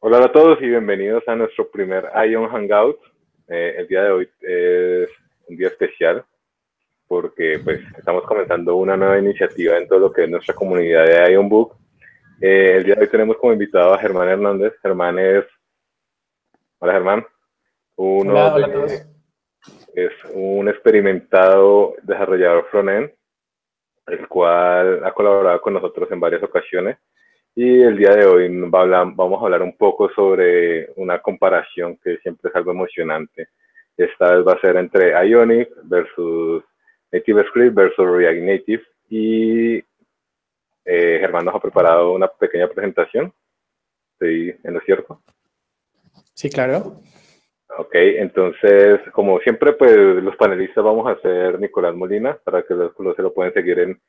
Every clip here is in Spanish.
Hola a todos y bienvenidos a nuestro primer Ion Hangout. Eh, el día de hoy es un día especial porque pues estamos comenzando una nueva iniciativa en todo lo que es nuestra comunidad de Ion Book. Eh, el día de hoy tenemos como invitado a Germán Hernández. Germán es... Hola Germán. Uno hola, hola a todos. Es un experimentado desarrollador frontend, el cual ha colaborado con nosotros en varias ocasiones y el día de hoy vamos a hablar un poco sobre una comparación que siempre es algo emocionante. Esta vez va a ser entre Ionic versus NativeScript versus React Native. Y eh, Germán nos ha preparado una pequeña presentación. ¿Estoy en lo cierto? Sí, claro. Ok, entonces, como siempre, pues los panelistas vamos a ser Nicolás Molina, para que los, se lo pueden seguir en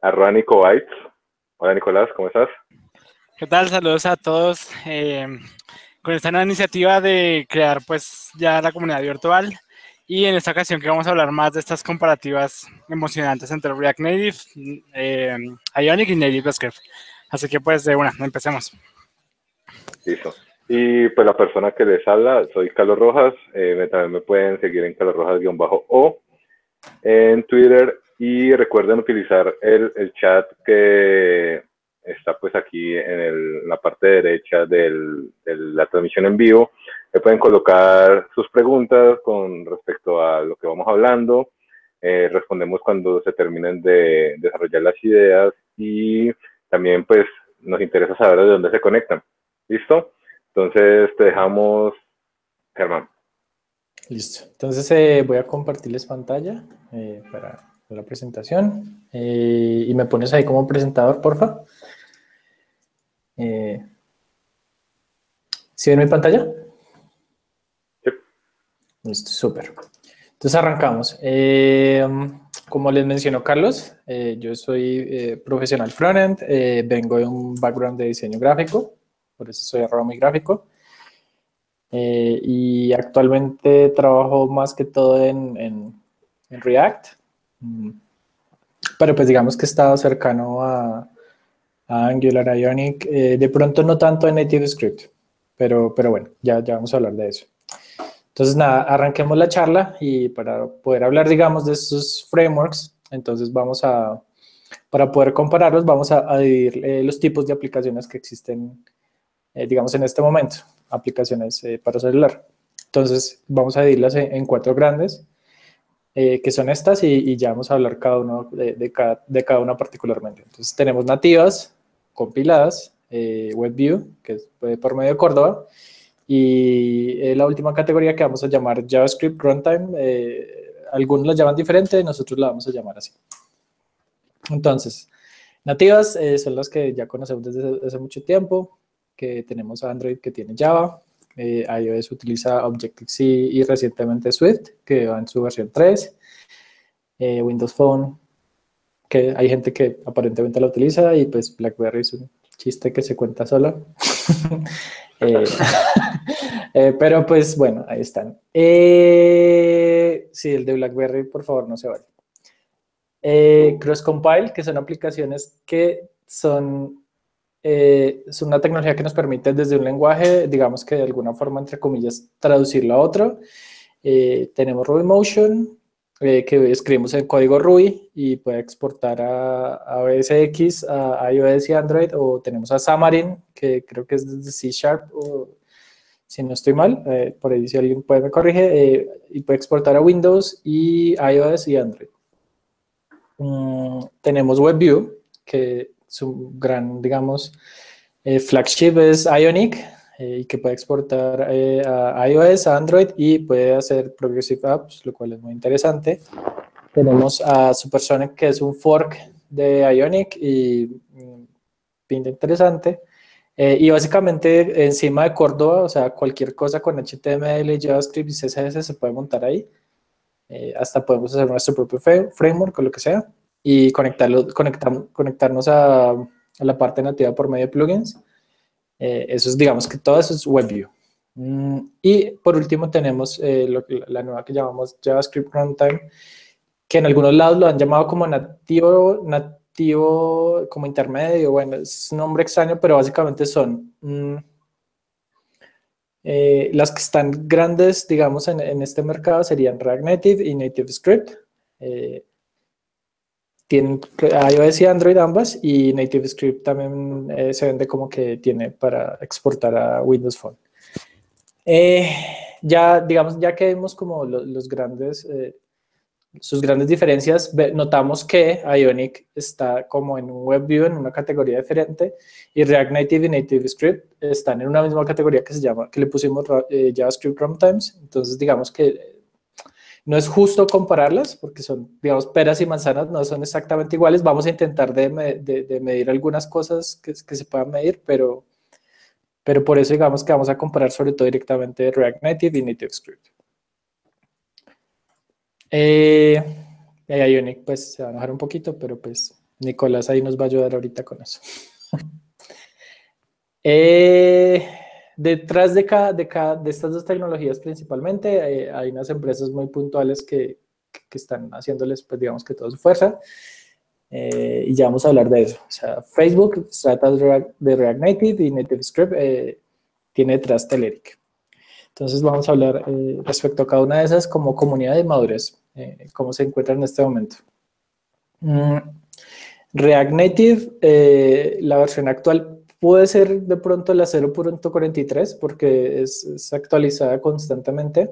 arroba Nicobytes. Hola Nicolás, ¿cómo estás? ¿Qué tal? Saludos a todos. Eh, con esta nueva iniciativa de crear pues ya la comunidad virtual y en esta ocasión que vamos a hablar más de estas comparativas emocionantes entre React Native, eh, Ionic y Native Script. Así que pues de una, empecemos. Listo. Y pues la persona que les habla, soy Carlos Rojas, eh, también me pueden seguir en Carlos Rojas-O en Twitter y recuerden utilizar el, el chat que está pues aquí en la parte derecha de la transmisión en vivo. Le pueden colocar sus preguntas con respecto a lo que vamos hablando. Eh, respondemos cuando se terminen de desarrollar las ideas y también pues nos interesa saber de dónde se conectan. ¿Listo? Entonces te dejamos, Germán. Listo. Entonces eh, voy a compartirles pantalla eh, para la presentación y me pones ahí como presentador, porfa. Eh, ¿Sí ven mi pantalla? Sí. Listo, súper. Entonces arrancamos. Eh, como les mencionó Carlos, eh, yo soy eh, profesional frontend, vengo de un background de diseño gráfico, por eso soy arroba muy gráfico. y actualmente trabajo más que todo en, en, en React. Mm. Pero pues digamos que he estado cercano a, Angular, Ionic, eh, de pronto no tanto en NativeScript, pero, pero bueno, ya, ya vamos a hablar de eso. Entonces, nada, arranquemos la charla y para poder hablar, digamos, de estos frameworks, entonces vamos a, para poder compararlos, vamos a, dividir eh, los tipos de aplicaciones que existen, eh, digamos, en este momento, aplicaciones para celular. Entonces, vamos a dividirlas en, cuatro grandes, que son estas, y, ya vamos a hablar cada uno de, cada, de cada una particularmente. Entonces, tenemos nativas, compiladas, eh, WebView, que es eh, por medio de Córdoba, y eh, la última categoría que vamos a llamar JavaScript Runtime, algunos la llaman diferente, nosotros la vamos a llamar así. Entonces, nativas son las que ya conocemos desde hace mucho tiempo, que tenemos Android que tiene Java, iOS utiliza Objective-C y recientemente Swift, que va en su versión 3, Windows Phone que hay gente que aparentemente la utiliza y pues BlackBerry es un chiste que se cuenta solo. Eh, eh, pero pues bueno, ahí están. Eh, sí, el de BlackBerry, por favor, no se vale. Cross Compile, que son aplicaciones que son, es una tecnología que nos permite desde un lenguaje, digamos que de alguna forma, entre comillas, traducirlo a otro. tenemos RubyMotion, eh, que escribimos en código Ruby y puede exportar a, a BSX, a iOS y Android, o tenemos a Xamarin, que creo que es desde C Sharp, si no estoy mal, eh, por ahí si alguien puede me corrige, eh, y puede exportar a Windows y iOS y Android. Mm, tenemos WebView, que su gran, digamos, flagship es Ionic, eh, y que puede exportar eh, a iOS, a Android y puede hacer Progressive Apps, lo cual es muy interesante. Tenemos a Supersonic, que es un fork de Ionic y mm, pinta interesante. Eh, y básicamente encima de Córdoba, o sea, cualquier cosa con HTML, JavaScript y CSS se puede montar ahí. hasta podemos hacer nuestro propio framework o lo que sea y conectarlo, conectar, conectarnos a, a la parte nativa por medio de plugins. Eh, eso es, digamos que todo eso es WebView. Mm, y por último tenemos eh, la nueva que llamamos JavaScript Runtime, que en algunos lados lo han llamado como nativo, nativo como intermedio, bueno, es un nombre extraño, pero básicamente son, mm, Eh, las que están grandes, digamos, en, en, este mercado serían React Native y Native Script. Eh, tienen iOS y Android ambas y Native Script también eh, se vende como que tiene para exportar a Windows Phone. ya, digamos, ya que vimos como los grandes sus grandes diferencias, notamos que Ionic está como en un WebView en una categoría diferente y React Native y Native Script están en una misma categoría que se llama, que le pusimos eh, JavaScript Runtimes. Entonces, digamos que no es justo compararlas porque son, digamos, peras y manzanas, no son exactamente iguales. Vamos a intentar de, medir algunas cosas que, se puedan medir, pero, pero por eso digamos que vamos a comparar sobre todo directamente React Native y Native Script. Eh, Ionic pues se va a enojar un poquito, pero pues Nicolás ahí nos va a ayudar ahorita con eso. eh, detrás de cada, de cada de estas dos tecnologías principalmente eh, hay unas empresas muy puntuales que, que, están haciéndoles pues digamos que toda su fuerza. Eh, y ya vamos a hablar de eso. O sea, Facebook trata de React Native y NativeScript eh, tiene detrás Telerik. Entonces vamos a hablar eh, respecto a cada una de esas como comunidad de madurez. Eh, cómo se encuentra en este momento. Mm, React Native, la versión actual puede ser de pronto la 0.43 porque es, actualizada constantemente.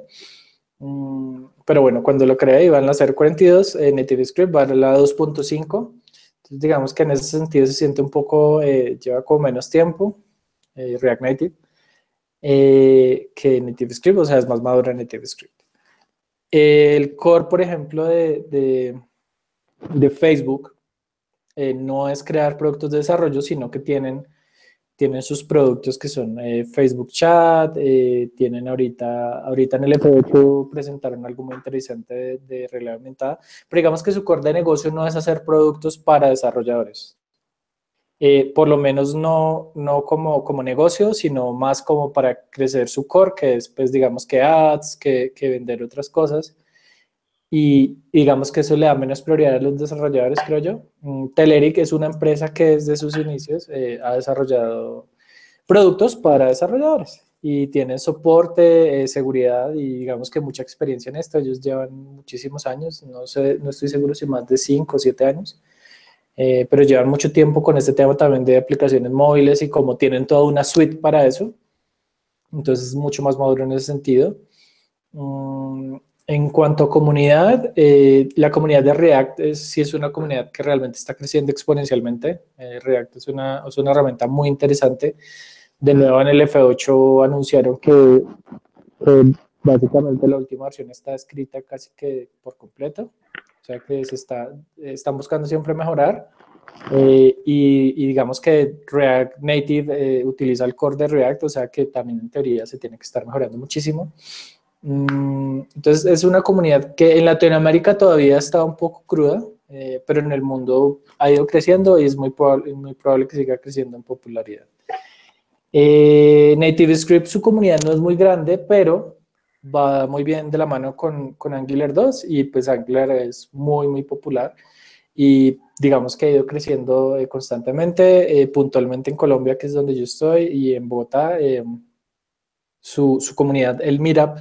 Mm, pero bueno, cuando lo creé iba en la 0.42, eh, Native Script va a la 2.5. Entonces digamos que en ese sentido se siente un poco, lleva como menos tiempo React Native que Native Script, o sea, es más madura Native Script. El core, por ejemplo, de, de, Facebook eh, no es crear productos de desarrollo, sino que tienen, tienen sus productos que son eh, Facebook Chat, eh, tienen ahorita, ahorita en el F8 presentaron algo muy interesante de, de realidad aumentada, pero digamos que su core de negocio no es hacer productos para desarrolladores. Eh, por lo menos no, no como, como negocio, sino más como para crecer su core, que es, pues, digamos que ads, que, que vender otras cosas. Y digamos que eso le da menos prioridad a los desarrolladores, creo yo. Mm, Telerik es una empresa que desde sus inicios eh, ha desarrollado productos para desarrolladores y tienen soporte, eh, seguridad y digamos que mucha experiencia en esto. Ellos llevan muchísimos años, no, sé, no estoy seguro si más de 5 o 7 años. Eh, pero llevan mucho tiempo con este tema también de aplicaciones móviles y como tienen toda una suite para eso, entonces es mucho más maduro en ese sentido. Mm, en cuanto a comunidad, eh, la comunidad de React es, sí es una comunidad que realmente está creciendo exponencialmente. Eh, React es una, es una herramienta muy interesante. De nuevo en el F8 anunciaron que básicamente la última versión está escrita casi que por completo. O sea que se está, están buscando siempre mejorar. Eh, y, digamos que React Native eh, utiliza el core de React, o sea que también en teoría se tiene que estar mejorando muchísimo. Mm, entonces es una comunidad que en Latinoamérica todavía está un poco cruda, eh, pero en el mundo ha ido creciendo y es muy, probable, muy probable que siga creciendo en popularidad. Native Script, su comunidad no es muy grande, pero va muy bien de la mano con, con Angular 2 y pues Angular es muy, muy popular y digamos que ha ido creciendo eh, constantemente, eh, puntualmente en Colombia, que es donde yo estoy, y en Bogotá, eh, su, su, comunidad, el Meetup,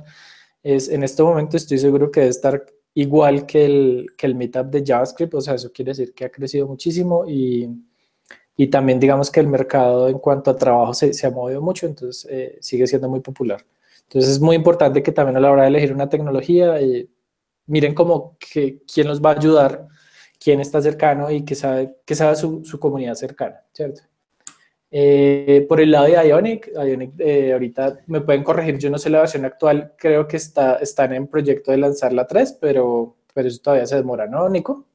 es en este momento estoy seguro que debe estar igual que el, que el Meetup de JavaScript, o sea, eso quiere decir que ha crecido muchísimo y, y también digamos que el mercado en cuanto a trabajo se, se ha movido mucho, entonces sigue siendo muy popular. Entonces es muy importante que también a la hora de elegir una tecnología, eh, miren como que quién los va a ayudar, quién está cercano y que sabe, que sabe su, su comunidad cercana, ¿cierto? Eh, por el lado de Ionic, Ionic eh, ahorita me pueden corregir, yo no sé la versión actual, creo que está, están en proyecto de lanzar la 3, pero, pero eso todavía se demora, ¿no, Nico?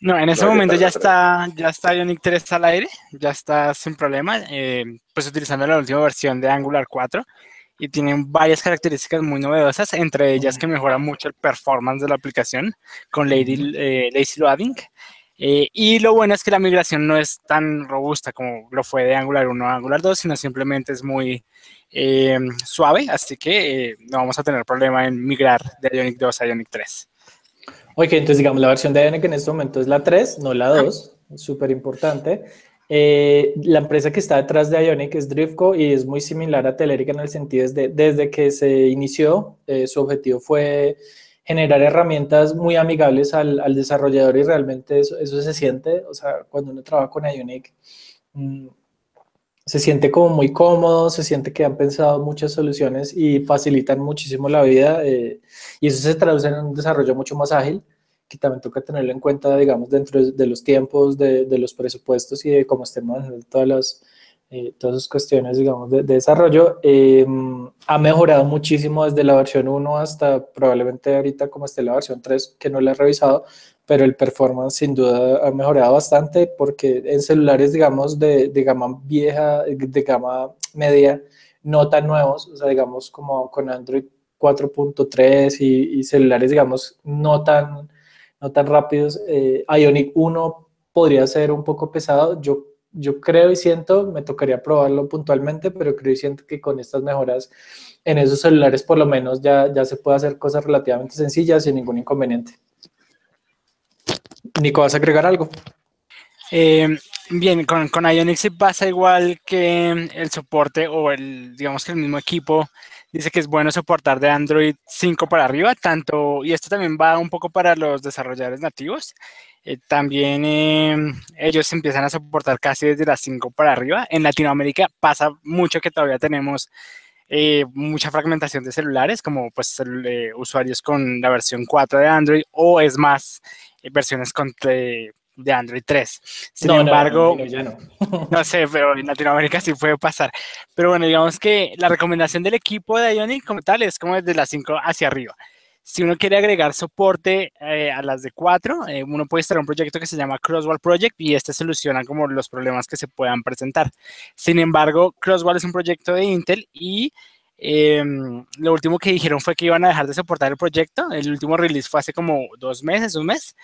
No, en ese momento ya está, ya está Ionic 3 al aire, ya está sin problema, pues utilizando la última versión de Angular 4 y tienen varias características muy novedosas, entre ellas que mejora mucho el performance de la aplicación con Lady, eh, Lazy Loading. Eh, y lo bueno es que la migración no es tan robusta como lo fue de Angular 1 a Angular 2, sino simplemente es muy eh, suave, así que no vamos a tener problema en migrar de Ionic 2 a Ionic 3. Ok, entonces digamos la versión de Ionic en este momento es la 3, no la 2, es súper importante. Eh, la empresa que está detrás de Ionic es Driftco y es muy similar a Telerik en el sentido de desde que se inició, eh, su objetivo fue generar herramientas muy amigables al, al desarrollador y realmente eso, eso, se siente, o sea, cuando uno trabaja con Ionic, mmm, se siente como muy cómodo, se siente que han pensado muchas soluciones y facilitan muchísimo la vida eh, y eso se traduce en un desarrollo mucho más ágil que también toca tenerlo en cuenta, digamos, dentro de los tiempos, de, de los presupuestos y de cómo estén manejando todas las, eh, todas esas cuestiones, digamos, de, de desarrollo. Eh, ha mejorado muchísimo desde la versión 1 hasta probablemente ahorita como esté la versión 3, que no la he revisado, pero el performance sin duda ha mejorado bastante porque en celulares, digamos, de, de gama vieja, de gama media, no tan nuevos, o sea, digamos, como con Android 4.3 y, y, celulares, digamos, no tan, no tan rápidos, eh, Ionic 1 podría ser un poco pesado. Yo, yo creo y siento, me tocaría probarlo puntualmente, pero creo y siento que con estas mejoras en esos celulares por lo menos ya, ya se puede hacer cosas relativamente sencillas sin ningún inconveniente. Nico, ¿vas a agregar algo? Eh, bien, con, con Ionic pasa igual que el soporte o el, digamos que el mismo equipo dice que es bueno soportar de Android 5 para arriba, tanto, y esto también va un poco para los desarrolladores nativos. Eh, también eh, ellos empiezan a soportar casi desde las 5 para arriba. En Latinoamérica pasa mucho que todavía tenemos eh, mucha fragmentación de celulares, como pues el, usuarios con la versión 4 de Android o es más versiones con de, de Android 3. Sin no, embargo, no, no, no, no, sé, pero en Latinoamérica sí puede pasar. Pero bueno, digamos que la recomendación del equipo de Ionic como tal es como desde las 5 hacia arriba. Si uno quiere agregar soporte eh, a las de 4, eh, uno puede instalar un proyecto que se llama Crosswall Project y este soluciona como los problemas que se puedan presentar. Sin embargo, Crosswall es un proyecto de Intel y eh, lo último que dijeron fue que iban a dejar de soportar el proyecto. El último release fue hace como dos meses, un mes.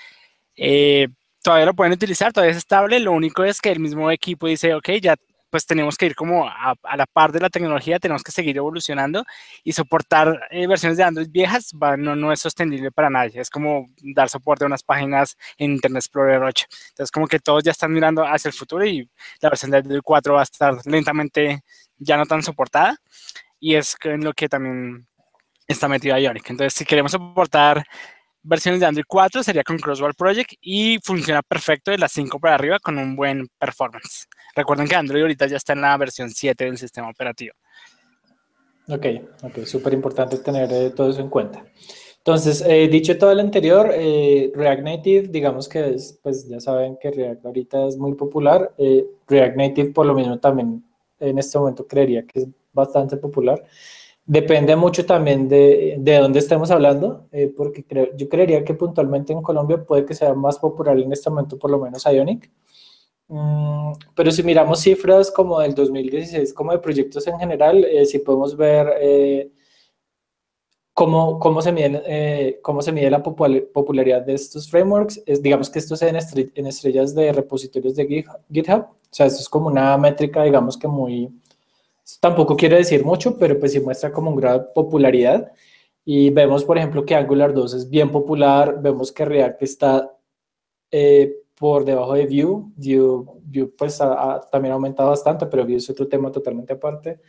Eh, todavía lo pueden utilizar, todavía es estable. Lo único es que el mismo equipo dice, ok, ya pues tenemos que ir como a, a, la par de la tecnología, tenemos que seguir evolucionando y soportar eh, versiones de Android viejas va, no, no es sostenible para nadie. Es como dar soporte a unas páginas en Internet Explorer 8. Entonces, como que todos ya están mirando hacia el futuro y la versión de Android 4 va a estar lentamente ya no tan soportada. Y es en lo que también está metido Ionic. Entonces, si queremos soportar versiones de Android 4 sería con Crosswall Project y funciona perfecto de las 5 para arriba con un buen performance. Recuerden que Android ahorita ya está en la versión 7 del sistema operativo. Ok, ok, súper importante tener eh, todo eso en cuenta. Entonces, eh, dicho todo lo anterior, eh, React Native, digamos que es, pues ya saben que React ahorita es muy popular. Eh, React Native, por lo mismo, también en este momento creería que es bastante popular. Depende mucho también de, de dónde estemos hablando, eh, porque creo, yo creería que puntualmente en Colombia puede que sea más popular en este momento, por lo menos Ionic. Mm, pero si miramos cifras como del 2016, como de proyectos en general, eh, si podemos ver eh, cómo, cómo, se mide, eh, cómo se mide la popularidad de estos frameworks. Es, digamos que esto se en, en estrellas de repositorios de GitHub. O sea, esto es como una métrica, digamos que muy tampoco quiere decir mucho, pero pues sí muestra como un grado de popularidad. Y vemos, por ejemplo, que Angular 2 es bien popular, vemos que React está eh, por debajo de Vue, Vue, Vue pues ha, ha, también ha aumentado bastante, pero Vue es otro tema totalmente aparte.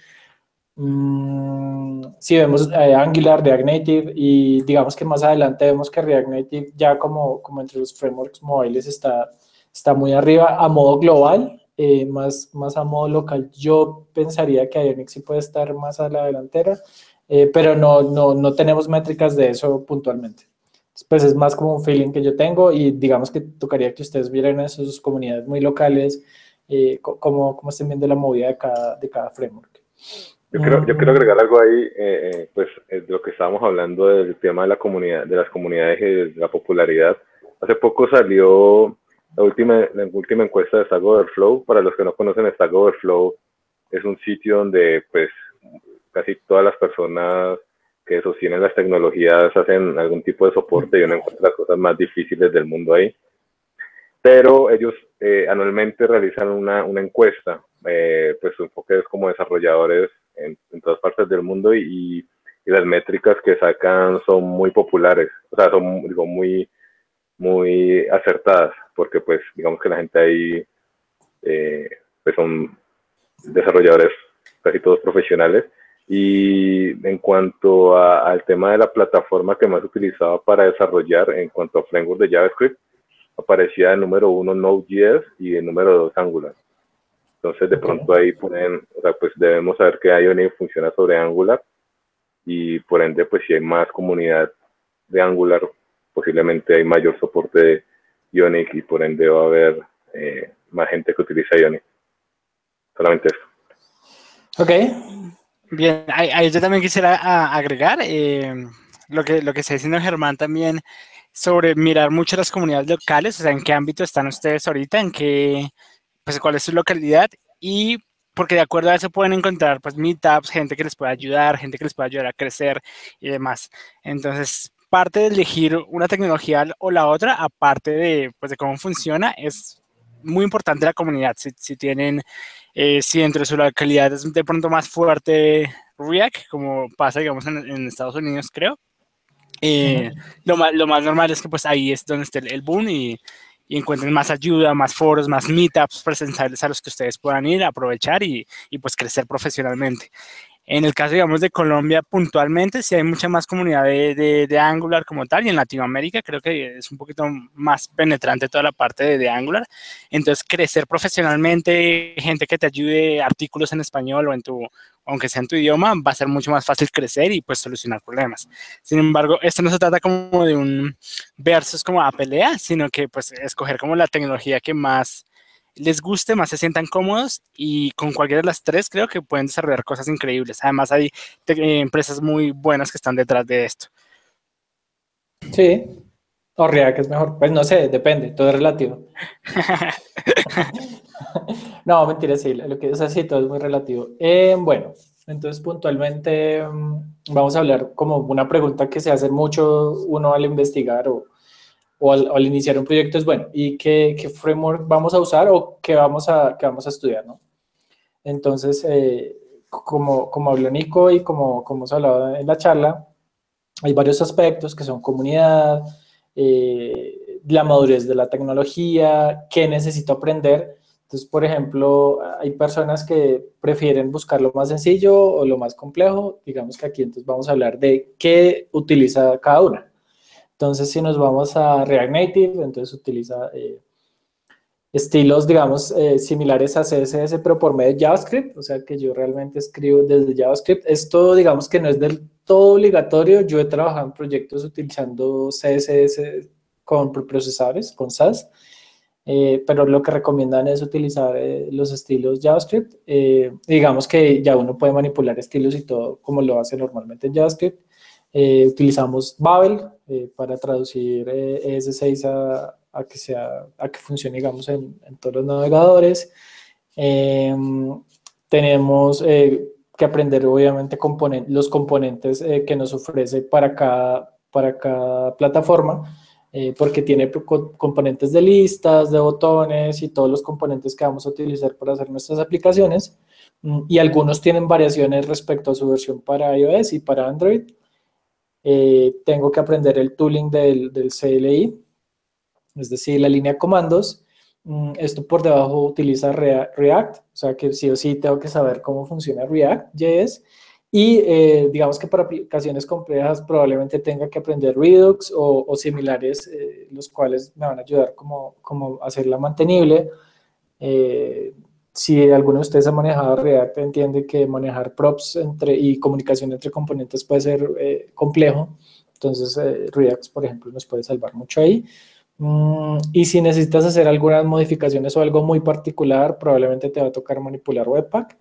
Mm, sí, vemos eh, Angular, React Native y digamos que más adelante vemos que React Native ya como, como entre los frameworks móviles está, está muy arriba a modo global, eh, más, más a modo local. Yo pensaría que Ionic sí puede estar más a la delantera, eh, pero no, no, no tenemos métricas de eso puntualmente. Pues es más como un feeling que yo tengo y digamos que tocaría que ustedes vieran eso, sus comunidades muy locales, eh, cómo, cómo estén viendo la movida de cada, de cada framework. Yo quiero, yo quiero agregar algo ahí, eh, pues de lo que estábamos hablando del tema de la comunidad, de las comunidades y de la popularidad. Hace poco salió la última, la última encuesta de Stack Overflow. Para los que no conocen, Stack Overflow es un sitio donde pues casi todas las personas que sostienen las tecnologías hacen algún tipo de soporte y uno encuentra las cosas más difíciles del mundo ahí. Pero ellos eh, anualmente realizan una, una encuesta, eh, pues su enfoque es como desarrolladores en, en todas partes del mundo y, y, las métricas que sacan son muy populares, o sea, son digo, muy, muy acertadas, porque pues digamos que la gente ahí eh, pues son desarrolladores casi todos profesionales. Y en cuanto al tema de la plataforma que más utilizaba para desarrollar, en cuanto a framework de JavaScript, aparecía el número uno Node.js y el número dos Angular. Entonces, de pronto ahí ponen, o sea, pues debemos saber que Ionic funciona sobre Angular y por ende, pues si hay más comunidad de Angular, posiblemente hay mayor soporte de Ionic y por ende va a haber eh, más gente que utiliza Ionic. Solamente eso. Ok. Bien, ahí, yo también quisiera agregar eh, lo, que, lo que está diciendo Germán también sobre mirar mucho las comunidades locales, o sea, en qué ámbito están ustedes ahorita, en qué, pues cuál es su localidad y porque de acuerdo a eso pueden encontrar pues meetups, gente que les pueda ayudar, gente que les pueda ayudar a crecer y demás. Entonces, parte de elegir una tecnología o la otra, aparte de, pues, de cómo funciona, es muy importante la comunidad. Si, si tienen, eh, si dentro de su localidad es de pronto más fuerte React, como pasa, digamos, en, Estados Unidos, creo. Eh, lo, más, lo más normal es que pues ahí es donde esté el boom y y encuentren más ayuda, más foros, más meetups presenciales a los que ustedes puedan ir, aprovechar y, y pues crecer profesionalmente. En el caso, digamos, de Colombia, puntualmente, sí hay mucha más comunidad de, de, Angular como tal, y en Latinoamérica creo que es un poquito más penetrante toda la parte de, de, Angular. Entonces, crecer profesionalmente, gente que te ayude, artículos en español o en tu, aunque sea en tu idioma, va a ser mucho más fácil crecer y pues solucionar problemas. Sin embargo, esto no se trata como de un versus como a pelea, sino que pues escoger como la tecnología que más les guste, más se sientan cómodos y con cualquiera de las tres creo que pueden desarrollar cosas increíbles. Además hay eh, empresas muy buenas que están detrás de esto. Sí, o React es mejor. Pues no sé, depende, todo es relativo. no, mentira, sí, lo que es así, todo es muy relativo. Eh, bueno, entonces puntualmente mm, vamos a hablar como una pregunta que se hace mucho uno al investigar o o al, iniciar un proyecto es, bueno, ¿y qué, qué, framework vamos a usar o qué vamos a, qué vamos a estudiar? ¿no? Entonces, eh, como, como habló Nico y como, como hemos hablado en la charla, hay varios aspectos que son comunidad, eh, la madurez de la tecnología, qué necesito aprender. Entonces, por ejemplo, hay personas que prefieren buscar lo más sencillo o lo más complejo. Digamos que aquí entonces vamos a hablar de qué utiliza cada una. Entonces, si nos vamos a React Native, entonces utiliza eh, estilos, digamos, eh, similares a CSS, pero por medio de JavaScript, o sea que yo realmente escribo desde JavaScript. Esto, digamos que no es del todo obligatorio. Yo he trabajado en proyectos utilizando CSS con procesadores, con SAS, eh, pero lo que recomiendan es utilizar los estilos JavaScript. digamos que ya uno puede manipular estilos y todo como lo hace normalmente en JavaScript. Eh, utilizamos Babel eh, para traducir ES6 a, a, que sea, a que funcione, digamos, en, en todos los navegadores. Em, tenemos eh, que aprender, obviamente, los componentes que nos ofrece para cada, para cada plataforma, porque tiene componentes de listas, de botones y todos los componentes que vamos a utilizar para hacer nuestras aplicaciones. Mm, y algunos tienen variaciones respecto a su versión para iOS y para Android. Eh, tengo que aprender el tooling del, del, CLI, es decir, la línea de comandos. Mm, esto por debajo utiliza React, o sea que sí o sí tengo que saber cómo funciona React.js. Y eh, digamos que para aplicaciones complejas probablemente tenga que aprender Redux o, similares, eh, los cuales me van a ayudar como, como hacerla mantenible si alguno de ustedes ha manejado React, entiende que manejar props entre, y comunicación entre componentes puede ser eh, complejo. Entonces, eh, React, por ejemplo, nos puede salvar mucho ahí. Mm, y si necesitas hacer algunas modificaciones o algo muy particular, probablemente te va a tocar manipular Webpack.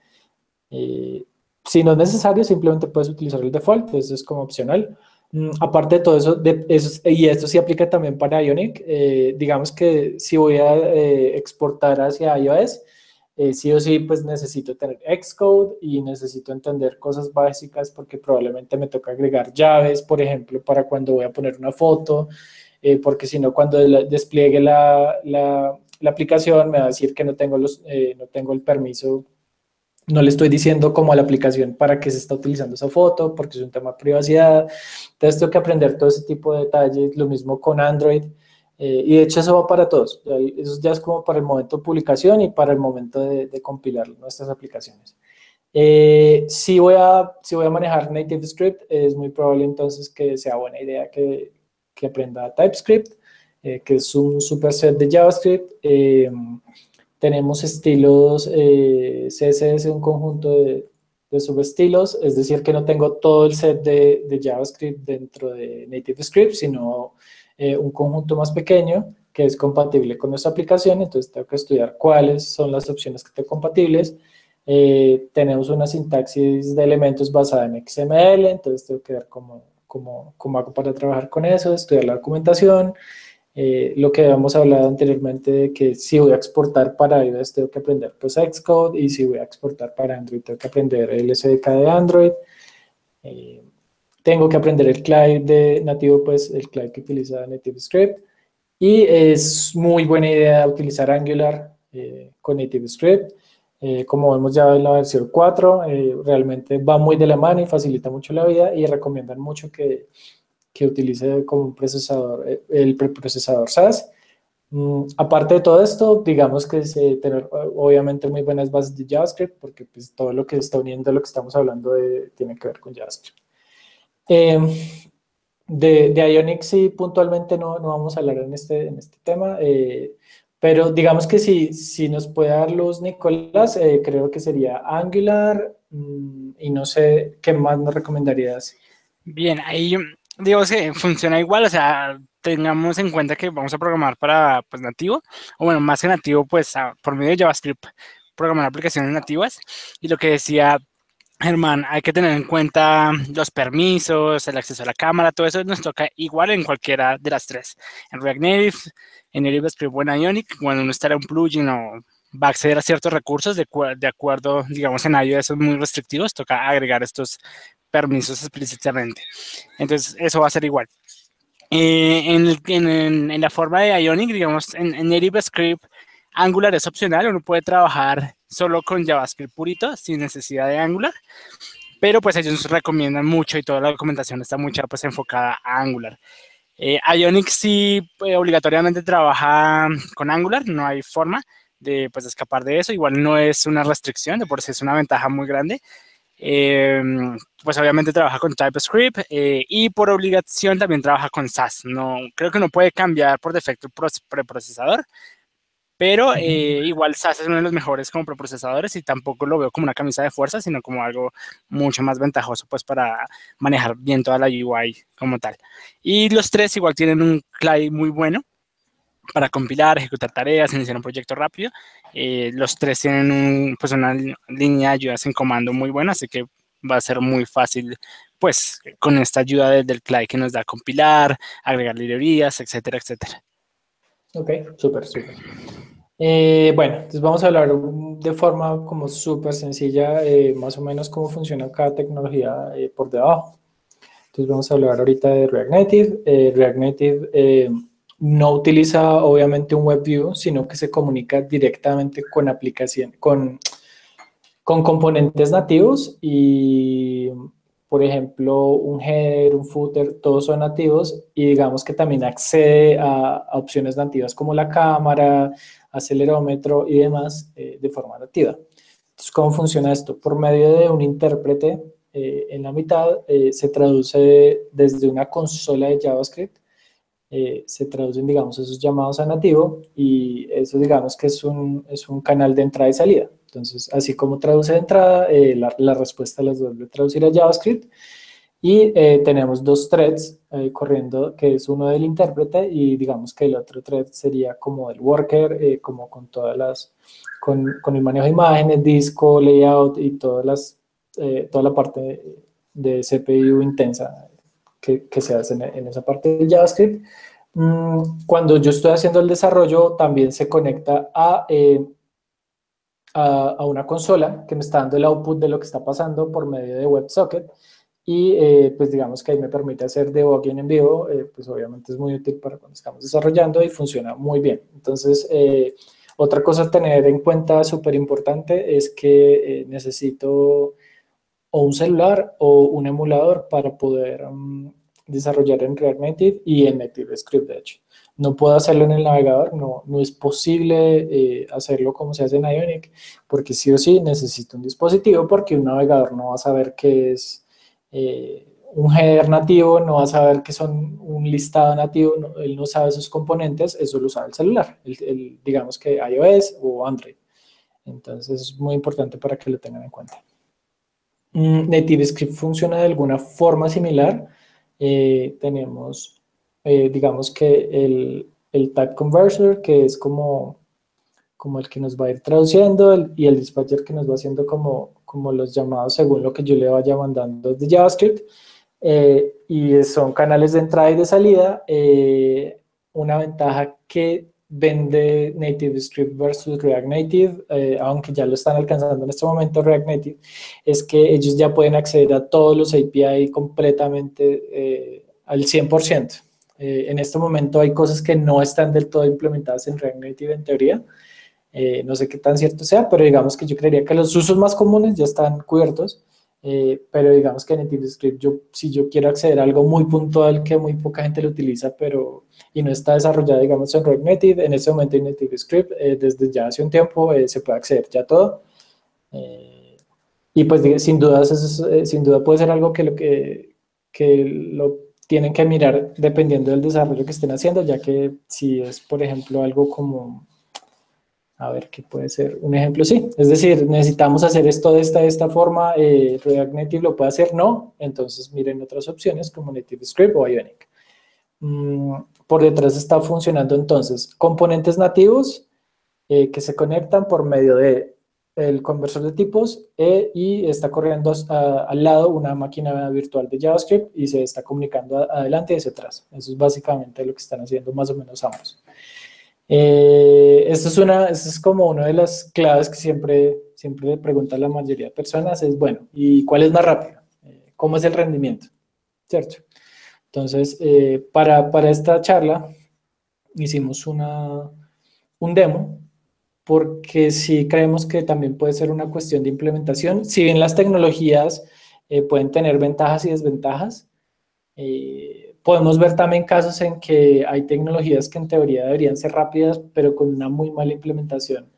si no es necesario, simplemente puedes utilizar el default, eso es como opcional. Mm, aparte de todo eso, de, eso, y esto sí aplica también para Ionic, eh, digamos que si voy a exportar hacia iOS, eh, sí o sí, pues necesito tener Xcode y necesito entender cosas básicas porque probablemente me toca agregar llaves, por ejemplo, para cuando voy a poner una foto, eh, porque si no, cuando despliegue la, la, la, aplicación me va a decir que no tengo, los, eh, no tengo el permiso, no le estoy diciendo como a la aplicación para qué se está utilizando esa foto, porque es un tema de privacidad. Entonces tengo que aprender todo ese tipo de detalles, lo mismo con Android. Eh, y de hecho eso va para todos. Eso ya es como para el momento de publicación y para el momento de, compilar nuestras aplicaciones. Eh, si, voy a, si voy a manejar Native Script, es muy probable entonces que sea buena idea que, que aprenda TypeScript, eh, que es un superset de JavaScript. tenemos estilos CSS, un conjunto de, de subestilos, es decir, que no tengo todo el set de, de JavaScript dentro de Native Script, sino eh, un conjunto más pequeño que es compatible con nuestra aplicación, entonces tengo que estudiar cuáles son las opciones que estén compatibles. Eh, tenemos una sintaxis de elementos basada en XML, entonces tengo que ver cómo, cómo, cómo hago para trabajar con eso, estudiar la documentación, eh, lo que habíamos hablado anteriormente de que si voy a exportar para iOS tengo que aprender pues Xcode y si voy a exportar para Android tengo que aprender el SDK de Android. Tengo que aprender el client de nativo, pues el client que utiliza NativeScript. Y es muy buena idea utilizar Angular eh, con NativeScript. Eh, como vemos ya en la versión 4, eh, realmente va muy de la mano y facilita mucho la vida y recomiendan mucho que, que utilice como un procesador, eh, el preprocesador SAS. Mm, aparte de todo esto, digamos que es tener obviamente muy buenas bases de JavaScript porque pues, todo lo que está uniendo lo que estamos hablando de, tiene que ver con JavaScript. Em, de, de, Ionic sí, puntualmente no, no, vamos a hablar en este, en este tema, eh, pero digamos que si, si nos puede dar luz Nicolás, eh, creo que sería Angular mm, y no sé qué más nos recomendarías. Bien, ahí digo que funciona igual, o sea, tengamos en cuenta que vamos a programar para pues, nativo, o bueno, más que nativo, pues por medio de JavaScript, programar aplicaciones nativas. Y lo que decía Germán, hay que tener en cuenta los permisos, el acceso a la cámara, todo eso nos toca igual en cualquiera de las tres. En React Native, en Native Script o en Ionic, cuando uno está en un plugin o va a acceder a ciertos recursos de, acuerdo, digamos, en iOS son muy restrictivos, toca agregar estos permisos explícitamente. Entonces, eso va a ser igual. Eh, en, la forma de Ionic, digamos, en, en Native Script, Angular es opcional, uno puede trabajar solo con JavaScript purito, sin necesidad de Angular, pero pues ellos recomiendan mucho y toda la documentación está mucha pues enfocada a Angular. Eh, Ionic sí pues, obligatoriamente trabaja con Angular, no hay forma de pues escapar de eso, igual no es una restricción, de por sí es una ventaja muy grande. Eh, pues obviamente trabaja con TypeScript eh, y por obligación también trabaja con SAS. No, creo que no puede cambiar por defecto el preprocesador, pero eh, igual SAS es uno de los mejores como preprocesadores y tampoco lo veo como una camisa de fuerza, sino como algo mucho más ventajoso pues para manejar bien toda la UI como tal. Y los tres igual tienen un CLI muy bueno para compilar, ejecutar tareas, iniciar un proyecto rápido. Eh, los tres tienen pues una línea de ayudas en comando muy buena, así que va a ser muy fácil pues con esta ayuda del CLI que nos da compilar, agregar librerías, etcétera, etcétera. Ok, súper, súper. Eh, bueno, entonces vamos a hablar de forma como súper sencilla, eh, más o menos cómo funciona cada tecnología eh, por debajo. Entonces vamos a hablar ahorita de React Native. React Native no utiliza obviamente un WebView, sino que se comunica directamente con aplicación, con, con componentes nativos y por ejemplo, un header, un footer, todos son nativos y digamos que también accede a, opciones nativas como la cámara, acelerómetro y demás eh, de forma nativa. Entonces, ¿cómo funciona esto? Por medio de un intérprete eh, en la mitad eh, se traduce desde una consola de JavaScript, se traducen, digamos, esos llamados a nativo y eso, digamos, que es un, es un canal de entrada y salida. Entonces, así como traduce de entrada, eh, la, respuesta las vuelve a traducir a JavaScript. Y eh, tenemos dos threads eh, corriendo, que es uno del intérprete y digamos que el otro thread sería como el worker, como con todas las, con, con, el manejo de imágenes, disco, layout y todas las, toda la parte de CPU intensa que, que se hace en, esa parte del JavaScript. Mm, cuando yo estoy haciendo el desarrollo, también se conecta a a, una consola que me está dando el output de lo que está pasando por medio de WebSocket y eh, pues digamos que ahí me permite hacer debugging en vivo, eh, pues obviamente es muy útil para cuando estamos desarrollando y funciona muy bien. Entonces, eh, otra cosa a tener en cuenta súper importante es que necesito o un celular o un emulador para poder mm, desarrollar en React Native y en NativeScript, de hecho. No puedo hacerlo en el navegador, no, no es posible eh, hacerlo como se hace en Ionic, porque sí o sí necesito un dispositivo, porque un navegador no va a saber qué es eh, un header nativo, no va a saber qué son un listado nativo, él no sabe sus componentes, eso lo sabe el celular, el, digamos que iOS o Android. Entonces es muy importante para que lo tengan en cuenta. Mm, NativeScript funciona de alguna forma similar. Eh, tenemos eh, digamos que el, el tag converter, que es como, como el que nos va a ir traduciendo, y el dispatcher que nos va haciendo como, como los llamados según lo que yo le vaya mandando de JavaScript. Eh, y son canales de entrada y de salida. Eh, una ventaja que vende Native Script versus React Native, aunque ya lo están alcanzando en este momento React Native, es que ellos ya pueden acceder a todos los API completamente al 100%. Eh, en este momento hay cosas que no están del todo implementadas en React Native en teoría. Eh, no sé qué tan cierto sea, pero digamos que yo creería que los usos más comunes ya están cubiertos. Eh, pero digamos que en NativeScript, yo, si yo quiero acceder a algo muy puntual que muy poca gente lo utiliza, pero y no está desarrollado, digamos, en React Native, en este momento en NativeScript, desde ya hace un tiempo se puede acceder ya a todo. y pues sin duda, sin duda puede ser algo que lo que, que lo tienen que mirar dependiendo del desarrollo que estén haciendo, ya que si es, por ejemplo, algo como, a ver, ¿qué puede ser? Un ejemplo, sí. Es decir, necesitamos hacer esto de esta, de esta forma, eh, React Native lo puede hacer, no. Entonces miren otras opciones como Native Script o Ionic. Mm, por detrás está funcionando entonces componentes nativos eh, que se conectan por medio de el conversor de tipos e, y está corriendo al lado una máquina virtual de JavaScript y se está comunicando adelante y hacia atrás. Eso es básicamente lo que están haciendo más o menos ambos. Eh, esto, es una, esto es como una de las claves que siempre, siempre le pregunta la mayoría de personas, es bueno, ¿y cuál es más rápido? Eh, ¿Cómo es el rendimiento? ¿Cierto? Entonces, eh, para, para esta charla hicimos una, un demo porque sí creemos que también puede ser una cuestión de implementación. Si bien las tecnologías eh, pueden tener ventajas y desventajas, eh, podemos ver también casos en que hay tecnologías que en teoría deberían ser rápidas, pero con una muy mala implementación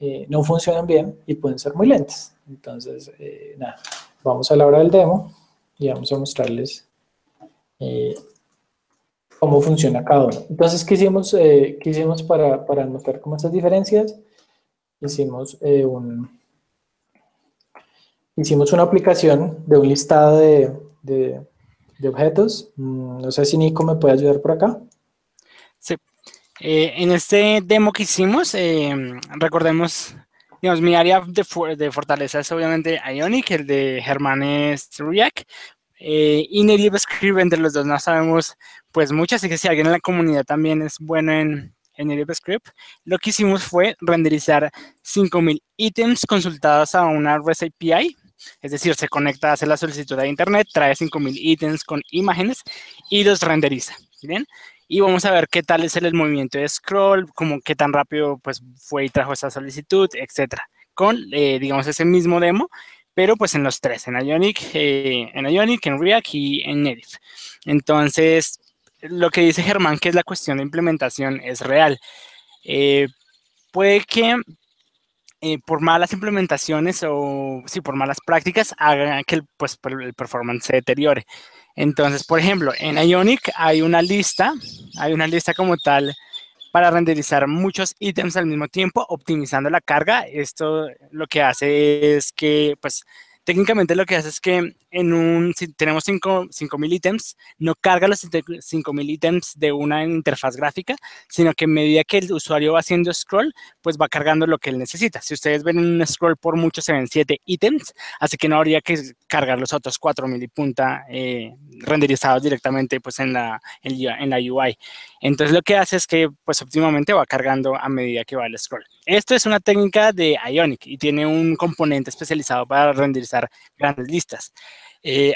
eh, no funcionan bien y pueden ser muy lentas. Entonces, nada, vamos a la hora del demo y vamos a mostrarles cómo funciona cada uno. Entonces, ¿qué hicimos, eh, ¿qué hicimos para, para mostrar cómo estas diferencias? Hicimos, eh, un, hicimos una aplicación de un listado de, de, de objetos. Mm, no sé si Nico me puede ayudar por acá. Sí. Eh, en este demo que hicimos, recordemos, digamos, mi área de, de, fortaleza es obviamente Ionic, el de Germán es React, eh, y Native Script, entre los dos no sabemos pues mucho, así que si alguien en la comunidad también es bueno en, en Native Script, lo que hicimos fue renderizar 5000 ítems consultados a una REST API, es decir, se conecta, hace la solicitud de internet, trae 5000 ítems con imágenes y los renderiza, ¿bien? Y vamos a ver qué tal es el, movimiento de scroll, como qué tan rápido pues fue y trajo esa solicitud, etcétera. Con, eh, digamos, ese mismo demo, pero pues en los tres, en Ionic, eh, en Ionic, en React y en Native. Entonces, lo que dice Germán, que es la cuestión de implementación, es real. Eh, puede que eh, por malas implementaciones o sí, por malas prácticas hagan que el, pues, el performance se deteriore. Entonces, por ejemplo, en Ionic hay una lista, hay una lista como tal para renderizar muchos ítems al mismo tiempo, optimizando la carga. Esto lo que hace es que, pues, técnicamente lo que hace es que en un, si tenemos 5000 ítems, no carga los 5000 ítems de una interfaz gráfica, sino que a medida que el usuario va haciendo scroll, pues va cargando lo que él necesita. Si ustedes ven un scroll por mucho, se ven 7 ítems, así que no habría que cargar los otros 4000 y punta eh, renderizados directamente pues en la, en la UI. Entonces lo que hace es que pues óptimamente va cargando a medida que va el scroll. Esto es una técnica de Ionic y tiene un componente especializado para renderizar grandes listas. Eh,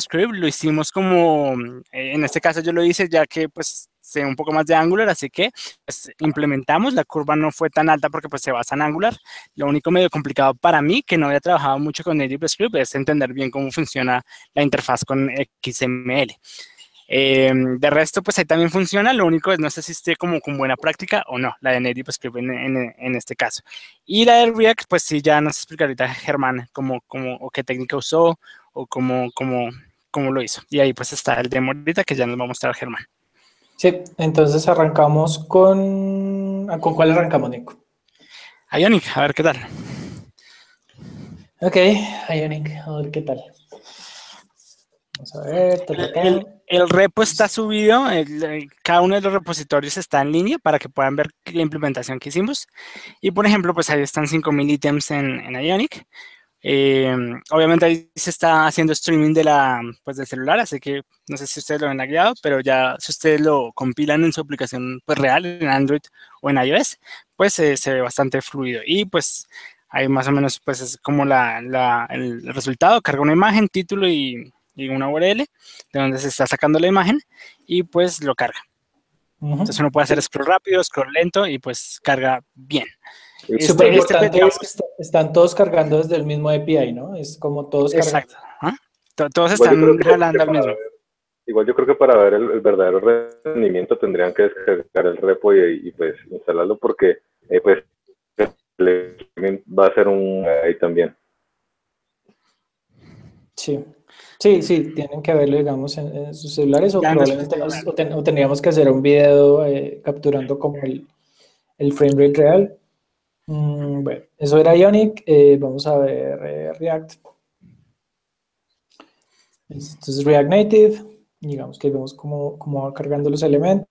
Script lo hicimos como, eh, en este caso yo lo hice ya que pues sé un poco más de Angular, así que pues, implementamos, la curva no fue tan alta porque pues se basa en Angular. Lo único medio complicado para mí, que no había trabajado mucho con Native Script, es entender bien cómo funciona la interfaz con XML. Eh, de resto, pues ahí también funciona, lo único es no sé si esté como con buena práctica o no, la de NativeScript en, en, en este caso. Y la de React, pues sí, ya nos explica ahorita Germán cómo, cómo, o qué técnica usó o cómo, cómo, cómo lo hizo. Y ahí pues está el demo ahorita que ya nos va a mostrar Germán. Sí, entonces arrancamos con... ¿Con cuál arrancamos, Nico? Ionic, a ver qué tal. Ok, Ionic, a ver qué tal. Vamos a ver. El, el, repo está subido, el, cada uno de los repositorios está en línea para que puedan ver la implementación que hicimos. Y por ejemplo, pues ahí están 5000 ítems en, en Ionic. Eh, obviamente ahí se está haciendo streaming de la, pues, del celular, así que no sé si ustedes lo han guiado, pero ya si ustedes lo compilan en su aplicación pues, real, en Android o en iOS, pues eh, se ve bastante fluido. Y pues ahí más o menos pues es como la, la, el resultado, carga una imagen, título y, y, una URL de donde se está sacando la imagen y pues lo carga. Uh -huh. Entonces uno puede hacer scroll rápido, scroll lento y pues carga bien. Súper este, importante este, es que están todos cargando desde el mismo API, ¿no? Es como todos Exacto. ¿Ah? Todos están jalando al mismo. igual yo creo que para ver el, el, verdadero rendimiento tendrían que descargar el repo y, y pues instalarlo porque eh, pues va a ser un ahí también. Sí. Sí, sí, tienen que verlo, digamos, en, en sus celulares o, probablemente nos, o, ten, o, tendríamos que hacer un video eh, capturando como el, el frame rate real. Mm, bueno, eso era Ionic. Eh, vamos a ver eh, React. Esto es React Native. Digamos que vemos cómo, cómo va cargando los elementos.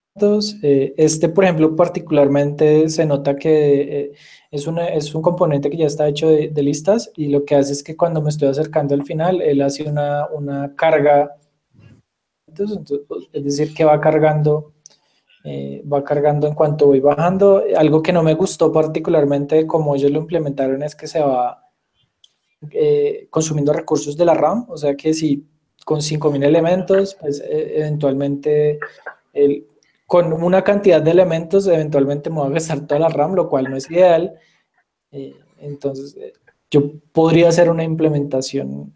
Eh, este, por ejemplo, particularmente se nota que es, una, es un componente que ya está hecho de, de, listas y lo que hace es que cuando me estoy acercando al final, él hace una, una carga. Entonces, entonces, es decir, que va cargando eh, va cargando en cuanto voy bajando. Algo que no me gustó particularmente de cómo ellos lo implementaron es que se va eh, consumiendo recursos de la RAM, o sea que si con 5000 elementos, pues eh, eventualmente el, con una cantidad de elementos eventualmente me va a gastar toda la RAM, lo cual no es ideal. Eh, entonces yo podría hacer una implementación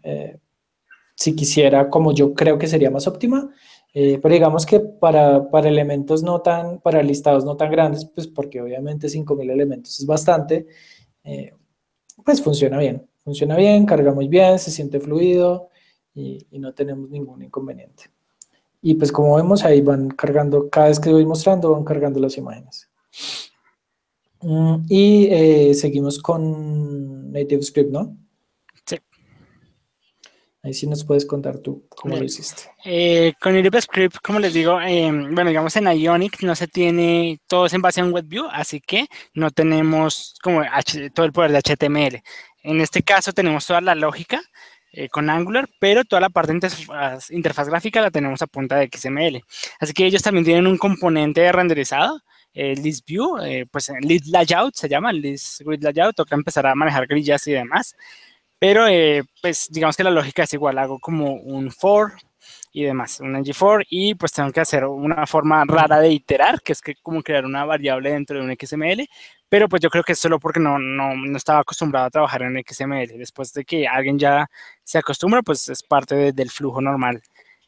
si quisiera como yo creo que sería más óptima, eh, pero digamos que para, para, elementos no tan, para listados no tan grandes, pues porque obviamente 5000 elementos es bastante, eh, pues funciona bien. Funciona bien, carga muy bien, se siente fluido y, no tenemos ningún inconveniente. Y pues como vemos ahí van cargando, cada vez que voy mostrando van cargando las imágenes. Mm, y eh, seguimos con NativeScript, ¿no? Ahí sí nos puedes contar tú cómo lo hiciste. Eh, con Script, como les digo, eh, bueno, digamos en Ionic no se tiene, todo es en base a un WebView, así que no tenemos como H, todo el poder de HTML. En este caso tenemos toda la lógica eh, con Angular, pero toda la parte de interfaz, interfaz, gráfica la tenemos a punta de XML. Así que ellos también tienen un componente renderizado, eh, list view, eh, pues list layout se llama, list grid layout, toca empezar a manejar grillas y demás. Pero, eh, pues, digamos que la lógica es igual. Hago como un for y demás, un ng4, y pues tengo que hacer una forma rara de iterar, que es que como crear una variable dentro de un XML, pero pues yo creo que es solo porque no, no, no estaba acostumbrado a trabajar en XML. Después de que alguien ya se acostumbra, pues es parte de, del flujo normal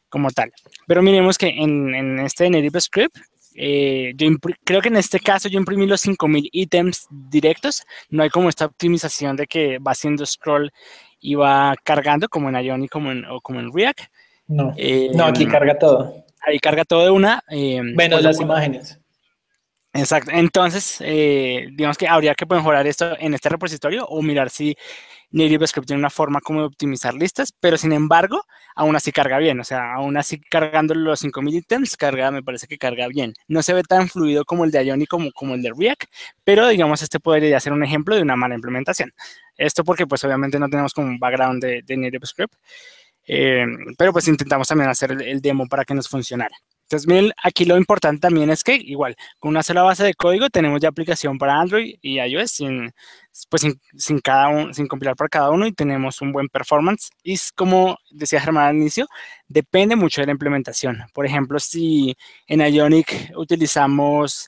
como tal. Pero miremos que en, en este Native Script eh, yo creo que en este caso yo imprimí los 5000 ítems directos. No hay como esta optimización de que va haciendo scroll y va cargando como en Ionic como en, o como en React. No, eh, no aquí carga todo. Ahí carga todo de una. Eh, bueno, las imágenes. Exacto. Entonces, eh, digamos que habría que mejorar esto en este repositorio o mirar si NativeScript tiene una forma como de optimizar listas, pero sin embargo, aún así carga bien. O sea, aún así cargando los 5000 ítems, carga, me parece que carga bien. No se ve tan fluido como el de Ionic como, como el de React, pero digamos, este podría ser un ejemplo de una mala implementación. Esto porque, pues, obviamente no tenemos como un background de, de NativeScript, eh, pero pues intentamos también hacer el, el demo para que nos funcionara. Entonces, miren, aquí lo importante también es que, igual, con una sola base de código tenemos ya aplicación para Android y iOS sin, pues, sin, sin, cada un, sin compilar para cada uno y tenemos un buen performance. Y como decía Germán al inicio, depende mucho de la implementación. Por ejemplo, si en Ionic utilizamos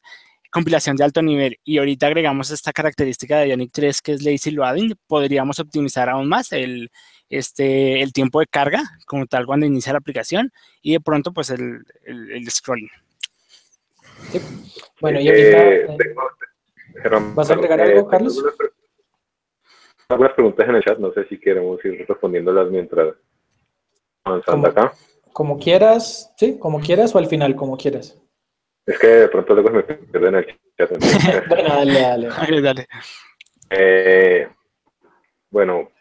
compilación de alto nivel y ahorita agregamos esta característica de Ionic 3 que es lazy loading, podríamos optimizar aún más el, este, el tiempo de carga como tal cuando inicia la aplicación y de pronto pues el, el, scrolling. Bueno, y ahorita... Eh, ¿Vas a agregar algo, eh, Carlos? Algunas preguntas en el chat, no sé si queremos ir respondiéndolas mientras avanzando acá. Como quieras, sí, como quieras o al final, como quieras. Es que de pronto luego me pierden el chat. bueno, dale, dale. dale, dale. Eh, bueno,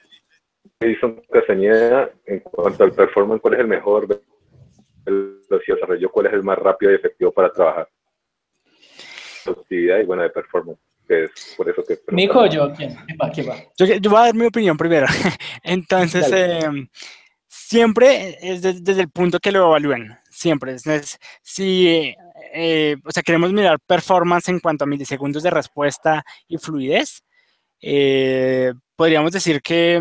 Jason Castañeda, en cuanto al performance, ¿cuál es el mejor velocidad de desarrollo? ¿Cuál es el más rápido y efectivo para trabajar? Productividad y bueno, de performance. Que es por eso que. Nico o yo, ¿quién? va? ¿Quién va? Yo, yo, voy a dar mi opinión primero. Entonces, eh, siempre es desde el punto que lo evalúen. Siempre. Es, si eh, o sea, queremos mirar performance en cuanto a milisegundos de respuesta y fluidez, eh, podríamos decir que,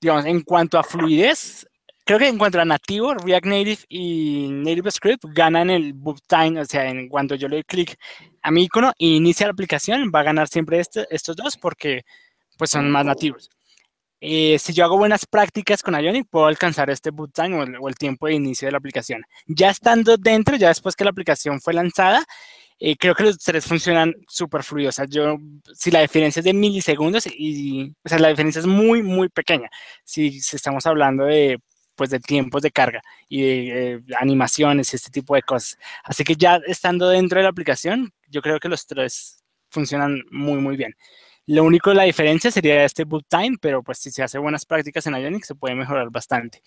en cuanto a fluidez, creo que en cuanto a nativo, React Native y Native Script ganan el boot time, o sea, en cuanto yo le doy clic a mi icono e inicia la aplicación, va a ganar siempre este, estos dos porque pues son más nativos. Eh, si yo hago buenas prácticas con Ionic, puedo alcanzar este boot time o el, tiempo de inicio de la aplicación. Ya estando dentro, ya después que la aplicación fue lanzada, eh, creo que los tres funcionan súper fluidos. O sea, yo, si la diferencia es de milisegundos, y, o sea, la diferencia es muy, muy pequeña. Si, estamos hablando de, pues, de tiempos de carga y de eh, animaciones y este tipo de cosas. Así que ya estando dentro de la aplicación, yo creo que los tres funcionan muy, muy bien. Lo único, la diferencia sería este boot time, pero pues si se hace buenas prácticas en Ionic se puede mejorar bastante.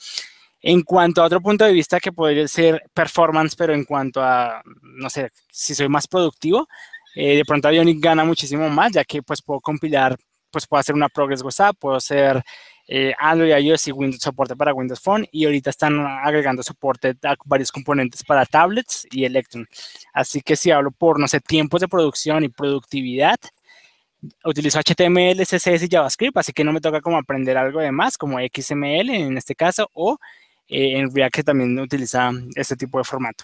En cuanto a otro punto de vista que podría ser performance, pero en cuanto a, no sé, si soy más productivo, eh, de pronto Ionic gana muchísimo más, ya que pues puedo compilar, pues puedo hacer una Progress WhatsApp, puedo hacer eh, Android, iOS y Windows, soporte para Windows Phone, y ahorita están agregando soporte a varios componentes para tablets y Electron. Así que si hablo por, no sé, tiempos de producción y productividad, utilizo HTML, CSS y JavaScript, así que no me toca como aprender algo de más, como XML en este caso, o eh, en React que también utiliza este tipo de formato.